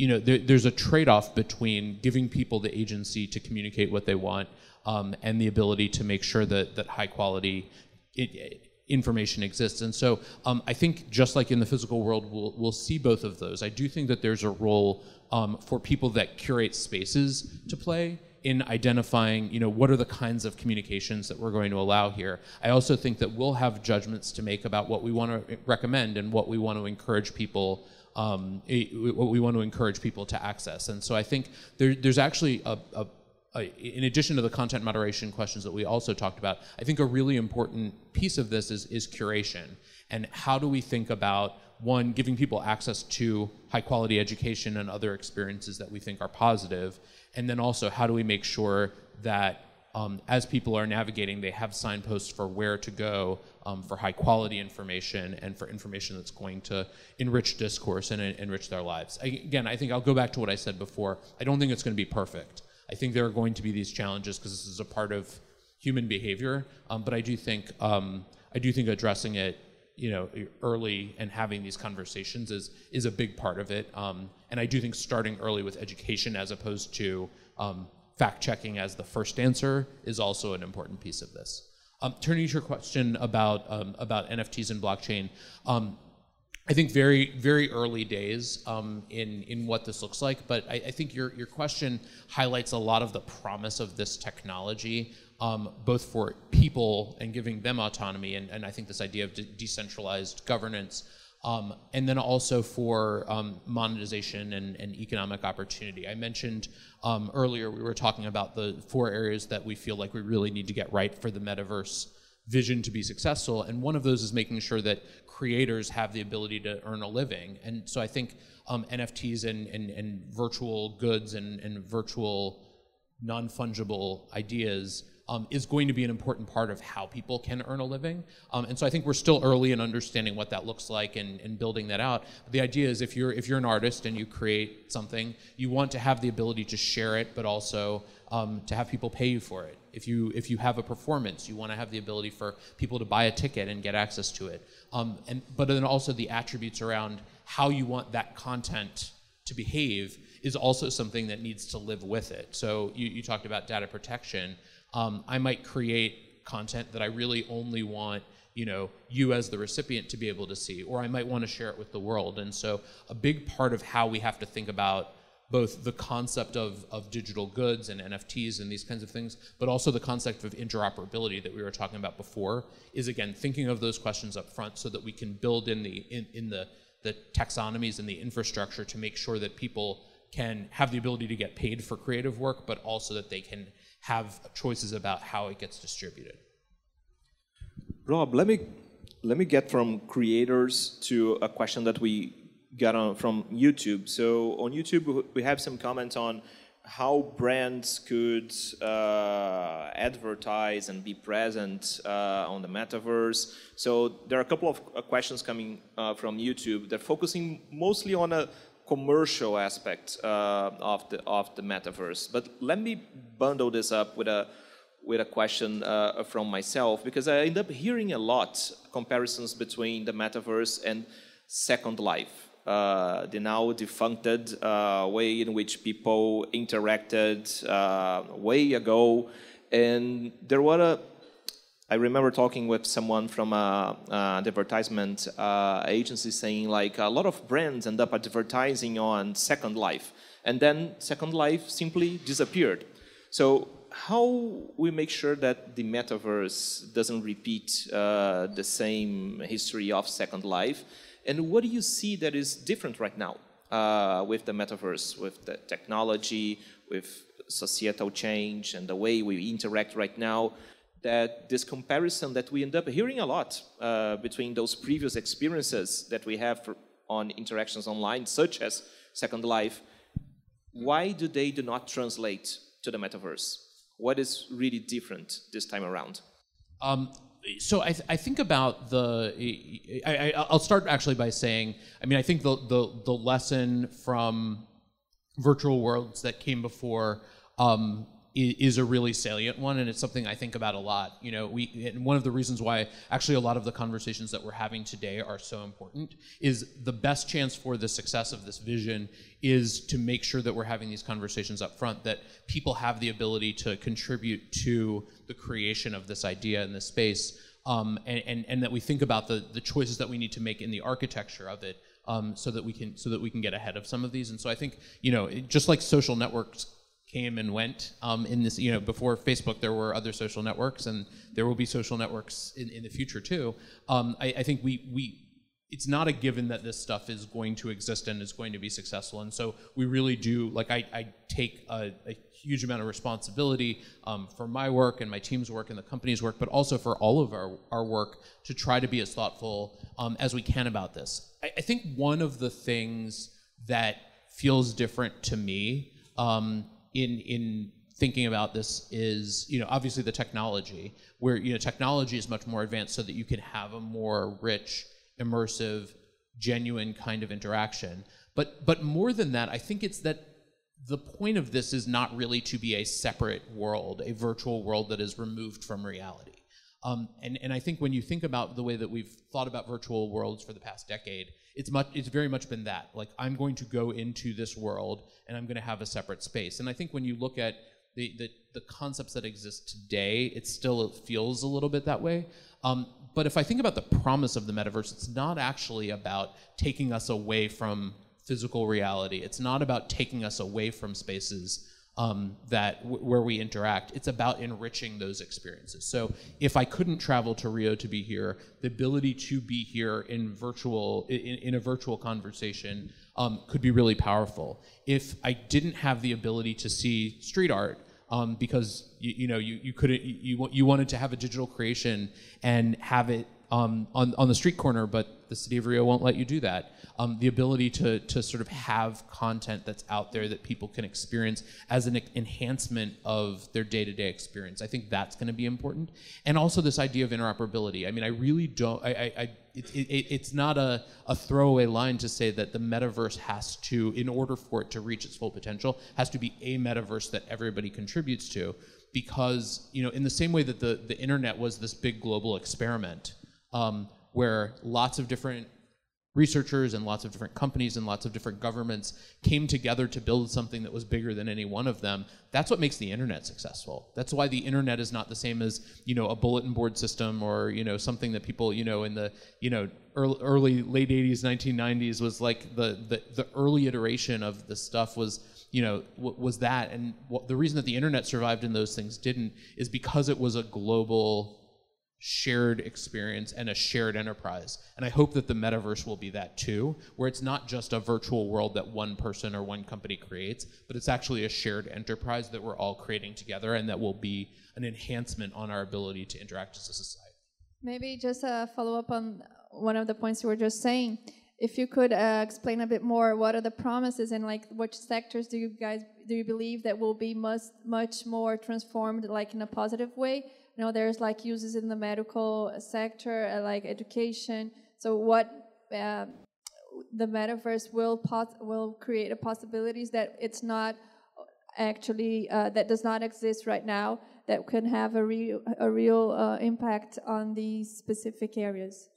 you know, there, there's a trade-off between giving people the agency to communicate what they want um, and the ability to make sure that that high quality it, information exists. And so um, I think just like in the physical world, we'll, we'll see both of those. I do think that there's a role um, for people that curate spaces to play in identifying, you know, what are the kinds of communications that we're going to allow here. I also think that we'll have judgments to make about what we want to recommend and what we want to encourage people um, what we want to encourage people to access. And so I think there, there's actually a, a, a, in addition to the content moderation questions that we also talked about, I think a really important piece of this is, is curation. And how do we think about one, giving people access to high quality education and other experiences that we think are positive, and then also how do we make sure that um, as people are navigating, they have signposts for where to go um, for high quality information and for information that's going to enrich discourse and enrich their lives. I, again, I think I'll go back to what I said before. I don't think it's going to be perfect. I think there are going to be these challenges because this is a part of human behavior. Um, but I do think um, I do think addressing it, you know, early and having these conversations is is a big part of it. Um, and I do think starting early with education as opposed to um, fact checking as the first answer is also an important piece of this. Um, turning to your question about um, about NFTs and blockchain, um, I think very very early days um, in in what this looks like. But I, I, think your your question highlights a lot of the promise of this technology, um, both for people and giving them autonomy, and, and I think this idea of de- decentralized governance. Um, and then also for um, monetization and, and, economic opportunity. I mentioned um, earlier we were talking about the four areas that we feel like we really need to get right for the metaverse vision to be successful, and one of those is making sure that creators have the ability to earn a living. And so I think um, NFTs and, and, and, virtual goods and, and virtual non fungible ideas um, is going to be an important part of how people can earn a living. Um, and so I think we're still early in understanding what that looks like and, and building that out. But the idea is if you're if you're an artist and you create something, you want to have the ability to share it, but also um, to have people pay you for it. If you if you have a performance, you want to have the ability for people to buy a ticket and get access to it. Um, and but then also the attributes around how you want that content to behave is also something that needs to live with it. So you, you talked about data protection um, I might create content that I really only want you know you as the recipient to be able to see or i might want to share it with the world. And so a big part of how we have to think about both the concept of, of digital goods and nfts and these kinds of things but also the concept of interoperability that we were talking about before is again thinking of those questions up front so that we can build in the in, in the the taxonomies and the infrastructure to make sure that people can have the ability to get paid for creative work but also that they can have choices about how it gets distributed. Rob, let me let me get from creators to a question that we got on from YouTube. So on YouTube, we have some comments on how brands could uh, advertise and be present uh, on the metaverse. So there are a couple of uh, questions coming uh, from YouTube. They're focusing mostly on a commercial aspect uh, of the of the metaverse. But let me bundle this up with a with a question uh, from myself because I end up hearing a lot comparisons between the metaverse and Second Life, uh, the now defuncted uh, way in which people interacted uh, way ago, and there were a I remember talking with someone from a, an advertisement uh, agency saying like a lot of brands end up advertising on Second Life, and then Second Life simply disappeared. So how we make sure that the metaverse doesn't repeat uh, the same history of Second Life, and what do you see that is different right now uh, with the metaverse, with the technology, with societal change, and the way we interact right now? That this comparison that we end up hearing a lot uh, between those previous experiences that we have for, on interactions online, such as Second Life, why do they do not translate to the metaverse? What is really different this time around? Um, so I, th- I, think about the. I, will start actually by saying, I mean, I think the, the, the lesson from virtual worlds that came before um, is a really salient one and it's something i think about a lot. You know we and one of the reasons why actually a lot of the conversations that we're having today are so important is the best chance for the success of this vision is to make sure that we're having these conversations up front that people have the ability to contribute to the creation of this idea in this space um, and, and, and that we think about the, the choices that we need to make in the architecture of it um, so that we can so that we can get ahead of some of these. And so i think you know just like social networks came and went um, in this you know before facebook there were other social networks and there will be social networks in, in the future too. Um, I, I, think we we it's not a given that this stuff is going to exist and is going to be successful. And so we really do like i, I take a, a, huge amount of responsibility um, for my work and my team's work and the company's work but also for all of our, our work to try to be as thoughtful um, as we can about this. I, I, think one of the things that feels different to me um, in in thinking about this is you know obviously the technology where you know technology is much more advanced so that you can have a more rich immersive genuine kind of interaction. But but more than that i think it's that the point of this is not really to be a separate world a virtual world that is removed from reality. Um, and, and I think when you think about the way that we've thought about virtual worlds for the past decade, it's much it's very much been that. Like I'm going to go into this world and I'm going to have a separate space. And I think when you look at the, the, the concepts that exist today, it still feels a little bit that way. Um, but if I think about the promise of the metaverse, it's not actually about taking us away from physical reality. It's not about taking us away from spaces um, that where we interact. It's about enriching those experiences. So if I couldn't travel to Rio to be here, the ability to be here in virtual in, in a virtual conversation um, could be really powerful. If I didn't have the ability to see street art. Um, because you, you, know you, you couldn't you, you wanted to have a digital creation and have it um, on on the street corner, but the city of Rio won't let you do that um, the ability to, to sort of have content that's out there that people can experience as an enhancement of their day-to-day experience. I think that's going to be important. And also this idea of interoperability. I mean, I really don't, I, I, I it, it, it's not a, a throwaway line to say that the metaverse has to, in order for it to reach its full potential, has to be a metaverse that everybody contributes to. Because, you know, in the same way that the, the internet was this big global experiment, um, where lots of different researchers and lots of different companies and lots of different governments came together to build something that was bigger than any one of them that's what makes the internet successful. That's why the internet is not the same as you know a bulletin board system or you know something that people you know in the you know early, early late 80s 1990s was like the, the the early iteration of the stuff was you know was that. And the reason that the internet survived and those things didn't is because it was a global shared experience and a shared enterprise. And I hope that the metaverse will be that too, where it's not just a virtual world that one person or one company creates, but it's actually a shared enterprise that we're all creating together and that will be an enhancement on our ability to interact as a society. Maybe just a follow up on one of the points you were just saying. If you could uh, explain a bit more, what are the promises and like which sectors do you guys do you believe that will be much much more transformed, like in a positive way? You know, there's like uses in the medical sector, uh, like education. So what uh, the metaverse will will create a possibilities that it's not actually uh, that does not exist right now that can have a real a real uh, impact on these specific areas.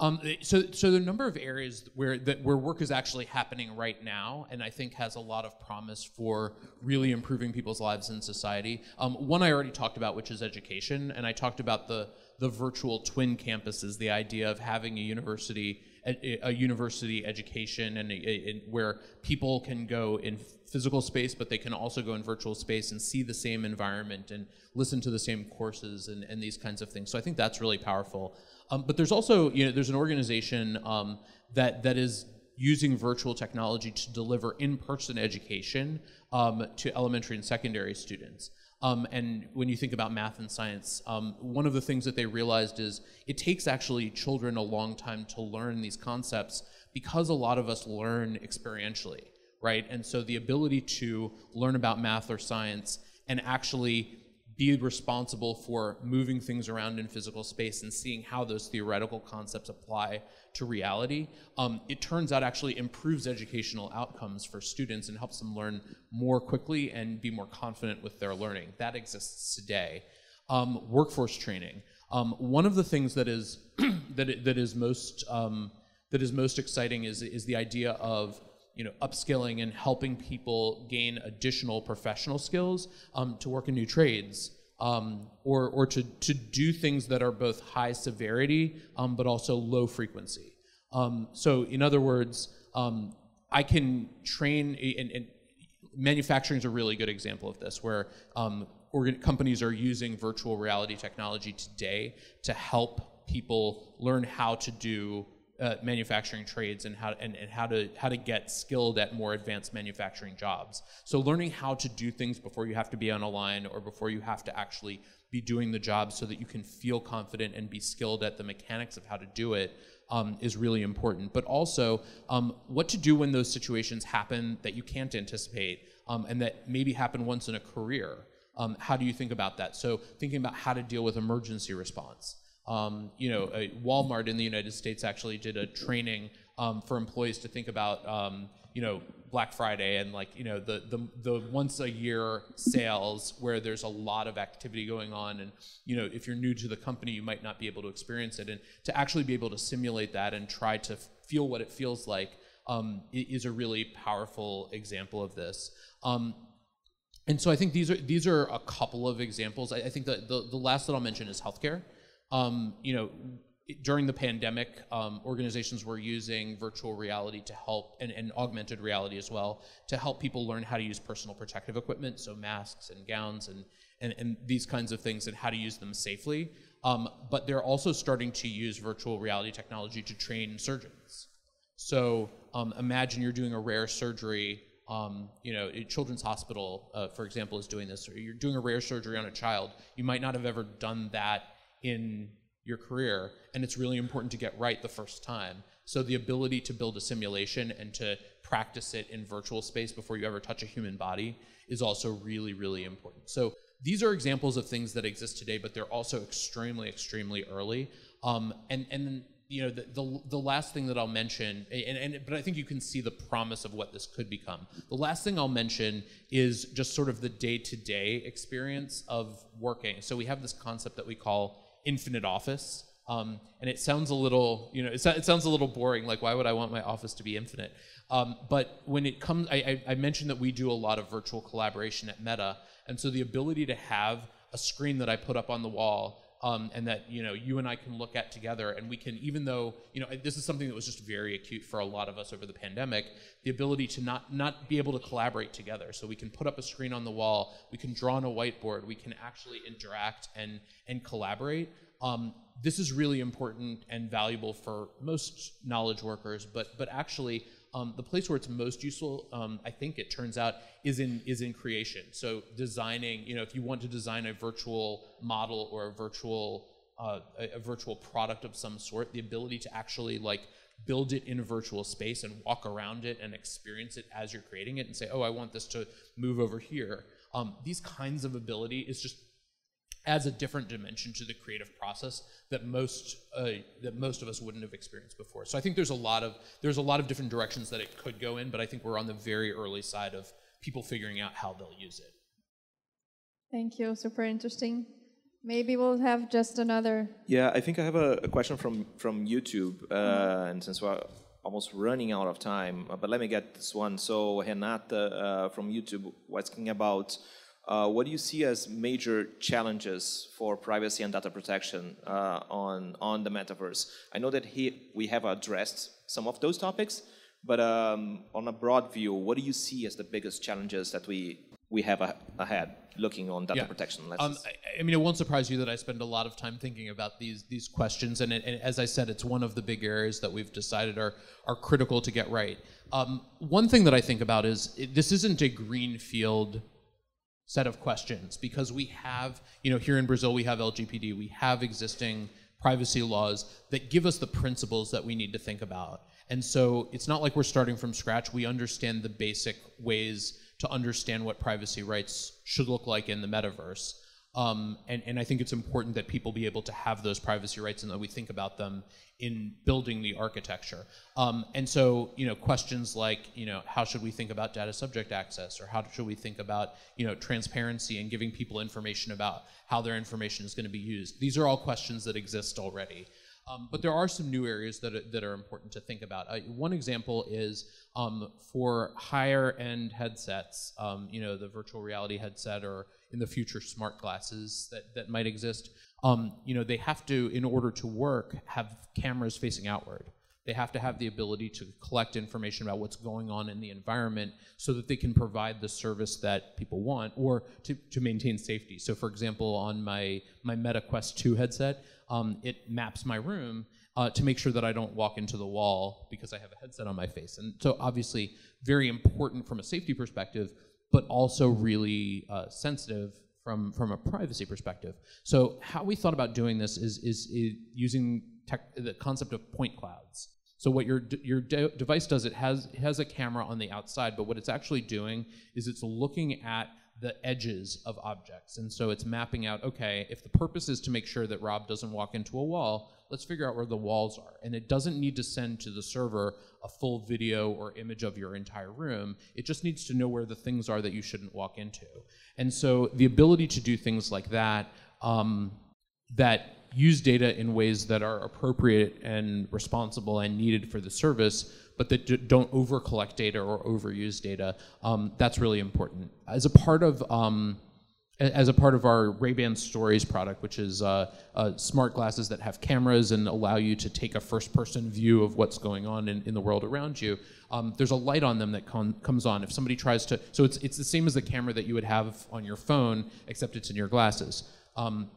Um, so, so the number of areas where that where work is actually happening right now, and I think has a lot of promise for really improving people's lives in society. Um, one I already talked about, which is education, and I talked about the the virtual twin campuses, the idea of having a university a, a university education and a, a, where people can go in physical space, but they can also go in virtual space and see the same environment and listen to the same courses and, and these kinds of things. So I think that's really powerful. Um, but there's also, you know, there's an organization um, that that is using virtual technology to deliver in-person education um, to elementary and secondary students. Um, and when you think about math and science, um, one of the things that they realized is it takes actually children a long time to learn these concepts because a lot of us learn experientially, right? And so the ability to learn about math or science and actually be responsible for moving things around in physical space and seeing how those theoretical concepts apply to reality, um, it turns out actually improves educational outcomes for students and helps them learn more quickly and be more confident with their learning. That exists today. Um, workforce training. Um, one of the things that is <clears throat> that, that is most um, that is most exciting is is the idea of you know, upskilling and helping people gain additional professional skills um, to work in new trades um, or, or to, to do things that are both high severity um, but also low frequency. Um, so, in other words, um, I can train, and, and manufacturing is a really good example of this, where um, companies are using virtual reality technology today to help people learn how to do uh, manufacturing trades and how and, and how to how to get skilled at more advanced manufacturing jobs. So learning how to do things before you have to be on a line or before you have to actually be doing the job so that you can feel confident and be skilled at the mechanics of how to do it um, is really important. But also, um, what to do when those situations happen that you can't anticipate um, and that maybe happen once in a career. Um, how do you think about that? So, thinking about how to deal with emergency response. Um, you know, Walmart in the United States actually did a training um, for employees to think about, um, you know, Black Friday and like, you know, the, the, the once a year sales where there's a lot of activity going on. And, you know, if you're new to the company, you might not be able to experience it. And to actually be able to simulate that and try to feel what it feels like um, is a really powerful example of this. Um, and so I think these are these are a couple of examples. I, I think the, the last that I'll mention is healthcare. Um, you know, during the pandemic, um, organizations were using virtual reality to help, and, and, augmented reality as well, to help people learn how to use personal protective equipment, so masks and gowns and, and, and these kinds of things, and how to use them safely. Um, but they're also starting to use virtual reality technology to train surgeons. So um, imagine you're doing a rare surgery. Um, you know, Children's Hospital, uh, for example, is doing this. Or you're doing a rare surgery on a child. You might not have ever done that in your career, and it's really important to get right the first time. So the ability to build a simulation and to practice it in virtual space before you ever touch a human body is also really, really important. So these are examples of things that exist today, but they're also extremely, extremely early. Um, and and you know the, the, the last thing that I'll mention, and, and but I think you can see the promise of what this could become. The last thing I'll mention is just sort of the day-to-day experience of working. So we have this concept that we call infinite office. Um, and it sounds a little, you know, it, sounds a little boring. Like, why would I want my office to be infinite? Um, but when it comes, I, I, I, mentioned that we do a lot of virtual collaboration at Meta, and so the ability to have a screen that I put up on the wall um, and that you know you and I can look at together, and we can, even though you know this is something that was just very acute for a lot of us over the pandemic, the ability to not not be able to collaborate together. So we can put up a screen on the wall, we can draw on a whiteboard, we can actually interact and and collaborate. Um, this is really important and valuable for most knowledge workers, but but actually um, the place where it's most useful, um, I think it turns out, is in is in creation. So designing, you know, if you want to design a virtual model or a virtual uh, a, a, virtual product of some sort, the ability to actually like build it in a virtual space and walk around it and experience it as you're creating it and say, oh, I want this to move over here. Um, these kinds of ability is just adds a different dimension to the creative process that most uh, that most of us wouldn't have experienced before. So I think there's a lot of there's a lot of different directions that it could go in, but I think we're on the very early side of people figuring out how they'll use it. Thank you. Super interesting. Maybe we'll have just another. Yeah, I think I have a, a question from from YouTube, uh, mm-hmm. and since we're almost running out of time, uh, but let me get this one. So Renata uh, from YouTube was asking about uh, what do you see as major challenges for privacy and data protection uh, on, on the metaverse? I know that he, we have addressed some of those topics, but um, on a broad view, what do you see as the biggest challenges that we, we have a, ahead looking on data yeah. protection? Um, I, I, mean, it won't surprise you that I spend a lot of time thinking about these, these questions, and, it, and as I said, it's one of the big areas that we've decided are, are critical to get right. Um, one thing that I think about is it, this isn't a green field set of questions because we have, you know, here in Brazil we have LGPD, we have existing privacy laws that give us the principles that we need to think about. And so it's not like we're starting from scratch. We understand the basic ways to understand what privacy rights should look like in the metaverse. Um, and, and I think it's important that people be able to have those privacy rights and that we think about them in building the architecture. Um, and so, you know, questions like, you know, how should we think about data subject access or how should we think about, you know, transparency and giving people information about how their information is going to be used? These are all questions that exist already. Um, but there are some new areas that are, that are important to think about. Uh, one example is um, for higher end headsets, um, you know, the virtual reality headset or in the future smart glasses that, that might exist. Um, you know, they have to, in order to work, have cameras facing outward. They have to have the ability to collect information about what's going on in the environment so that they can provide the service that people want or to, to maintain safety. So for example, on my, my Meta Quest 2 headset, um, it maps my room uh, to make sure that I don't walk into the wall because I have a headset on my face. And so obviously very important from a safety perspective, but also really uh, sensitive from, from a privacy perspective. So how we thought about doing this is, is, is using tech, the concept of point clouds. So what your, your de device does, it has, it has a camera on the outside, but what it's actually doing is it's looking at the edges of objects. And so it's mapping out, okay, if the purpose is to make sure that Rob doesn't walk into a wall, let's figure out where the walls are. And it doesn't need to send to the server a full video or image of your entire room. It just needs to know where the things are that you shouldn't walk into. And so the ability to do things like that, um, that use data in ways that are appropriate and responsible and needed for the service, but that don't over collect data or overuse data. Um, that's really important. As a part of um, as a part of our Ray-Ban Stories product, which is uh, uh, smart glasses that have cameras and allow you to take a first-person view of what's going on in, in the world around you. Um, there's a light on them that com- comes on if somebody tries to. So it's it's the same as the camera that you would have on your phone, except it's in your glasses. Um,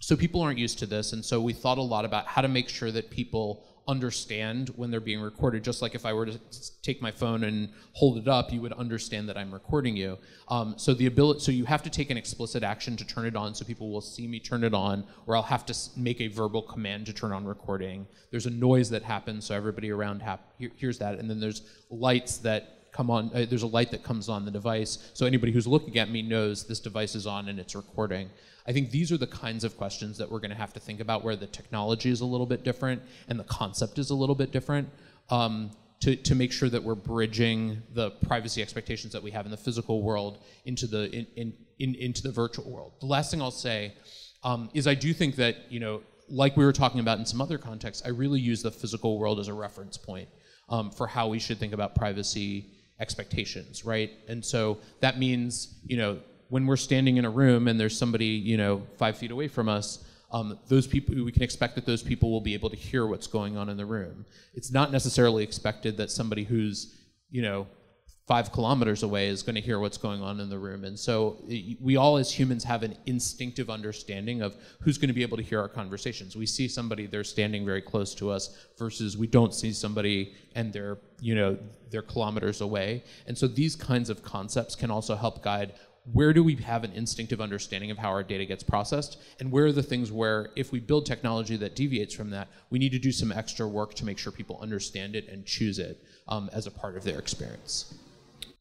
so people aren't used to this, and so we thought a lot about how to make sure that people understand when they're being recorded. Just like if I were to take my phone and hold it up, you would understand that I'm recording you. Um, so the ability, so you have to take an explicit action to turn it on, so people will see me turn it on, or I'll have to make a verbal command to turn on recording. There's a noise that happens, so everybody around hap- hears that, and then there's lights that come on. Uh, there's a light that comes on the device, so anybody who's looking at me knows this device is on and it's recording. I think these are the kinds of questions that we're going to have to think about where the technology is a little bit different and the concept is a little bit different um, to, to make sure that we're bridging the privacy expectations that we have in the physical world into the, in, in, in into the virtual world. The last thing I'll say um, is I do think that, you know, like we were talking about in some other contexts, I really use the physical world as a reference point um, for how we should think about privacy expectations, right? And so that means, you know, when we're standing in a room and there's somebody, you know, five feet away from us, um, those people, we can expect that those people will be able to hear what's going on in the room. It's not necessarily expected that somebody who's, you know, five kilometers away is going to hear what's going on in the room. And so we all as humans have an instinctive understanding of who's going to be able to hear our conversations. We see somebody, they're standing very close to us versus we don't see somebody and they're, you know, they're kilometers away. And so these kinds of concepts can also help guide where do we have an instinctive understanding of how our data gets processed? And where are the things where if we build technology that deviates from that we need to do some extra work to make sure people understand it and choose it um, as a part of their experience.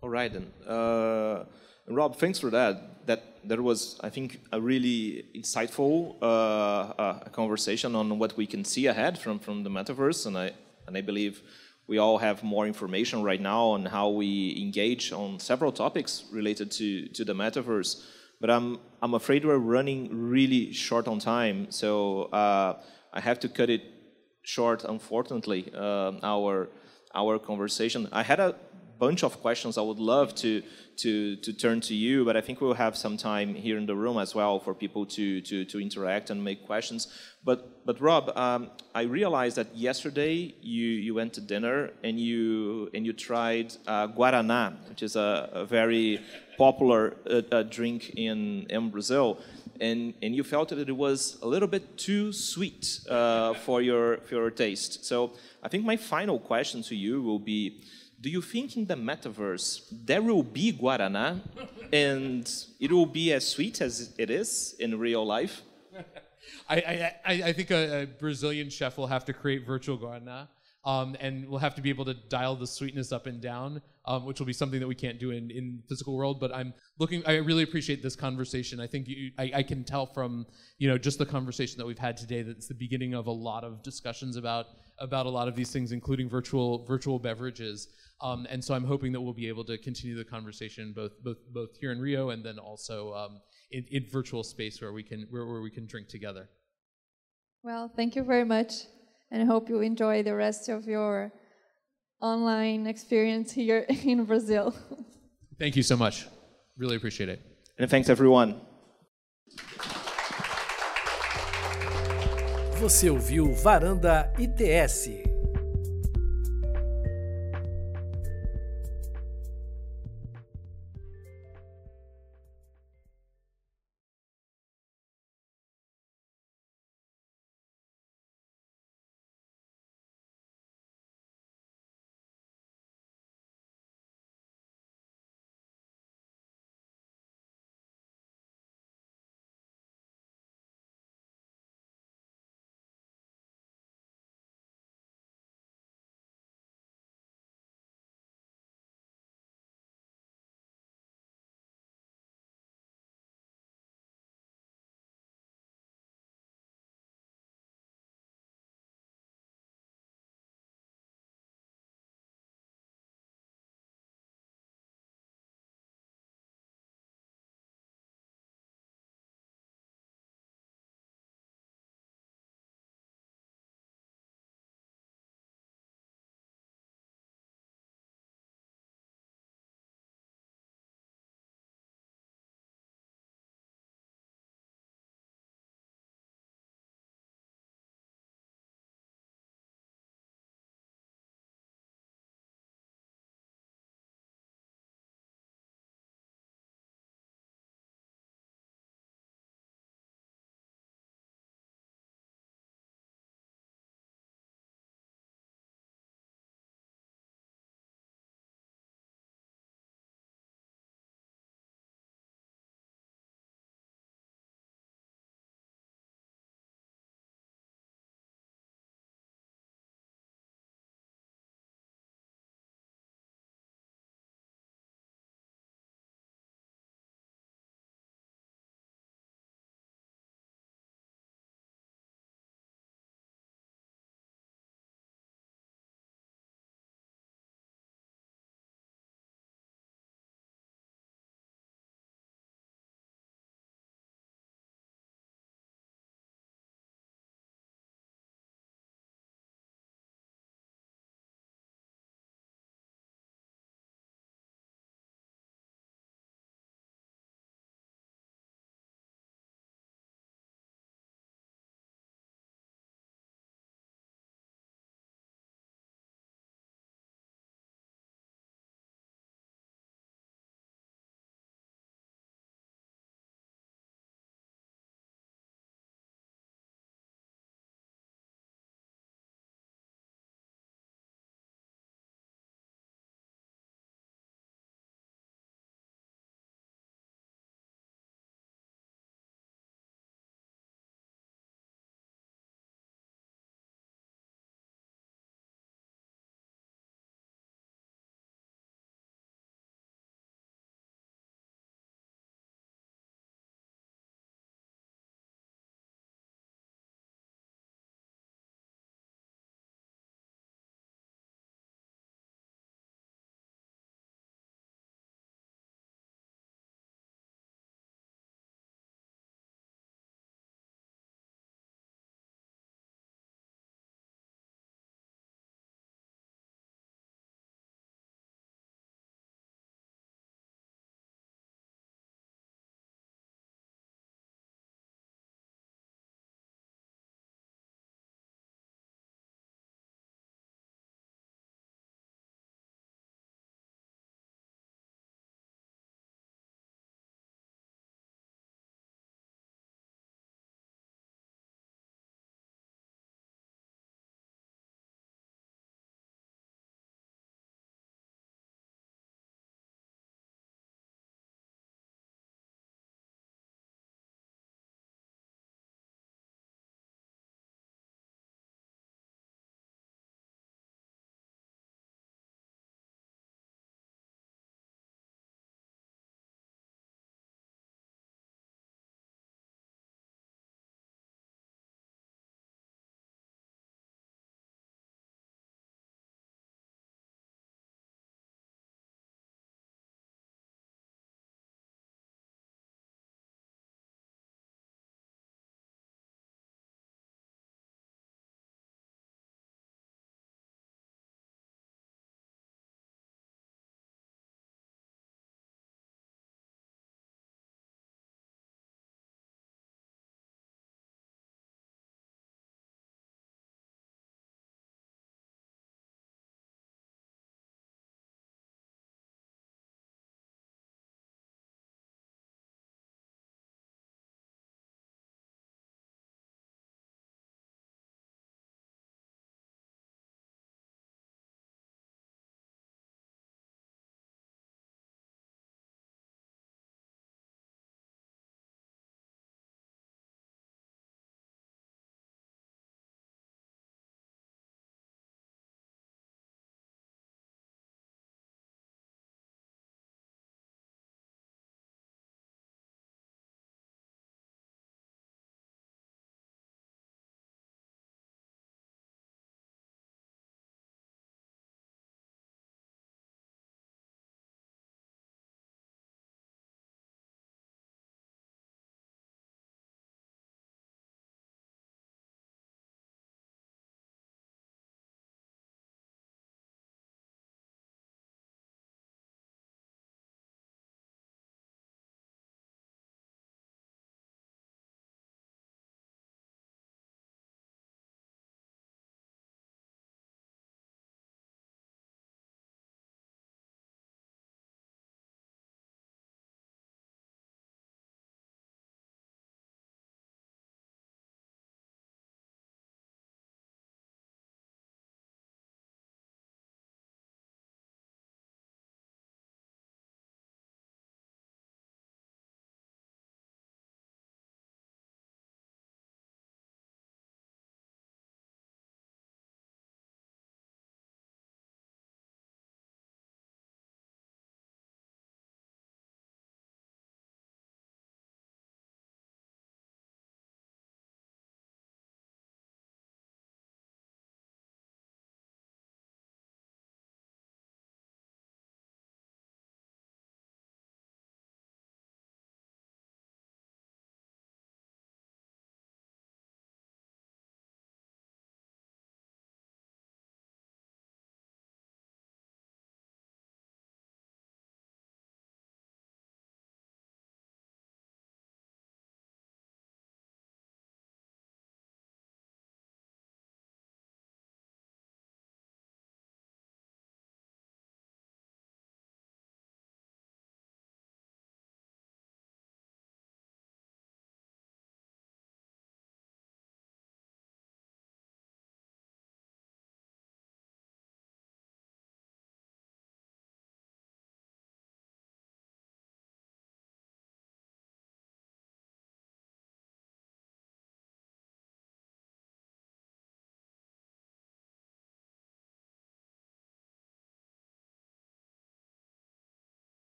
All right then. Uh, rob thanks for that. That there was i think a really insightful uh, uh, conversation on what we can see ahead from, from the metaverse and i and i believe we all have more information right now on how we engage on several topics related to, to the metaverse. But I'm, I'm afraid we're running really short on time, so uh, I have to cut it short, unfortunately, uh, our, our conversation. I had a bunch of questions I would love to, to, to turn to you, but I think we'll have some time here in the room as well for people to, to, to interact and make questions. But, but Rob, um, I realized that yesterday you, you went to dinner and you, and you tried uh, Guaraná, which is a, a very popular uh, uh, drink in, in Brazil. And, and you felt that it was a little bit too sweet uh, for, your, for your taste. So I think my final question to you will be, do you think in the metaverse there will be Guaraná and it will be as sweet as it is in real life? <laughs> I, I, I think a, a, Brazilian chef will have to create virtual Guaraná. Um, and we'll have to be able to dial the sweetness up and down, um, which will be something that we can't do in, in physical world. But I'm looking. I really appreciate this conversation. I think you, I, I, can tell from you know just the conversation that we've had today that it's the beginning of a lot of discussions about about a lot of these things, including virtual virtual beverages. Um, and so I'm hoping that we'll be able to continue the conversation both both both here in Rio and then also um, in, in virtual space where we can where, where we can drink together. Well, thank you very much, and I hope you enjoy the rest of your online experience here <laughs> in Brazil. Thank you so much. Really appreciate it. And thanks everyone. Você ouviu Varanda ITS.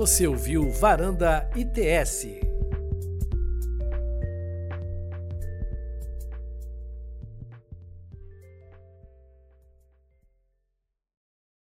Você ouviu Varanda ITS.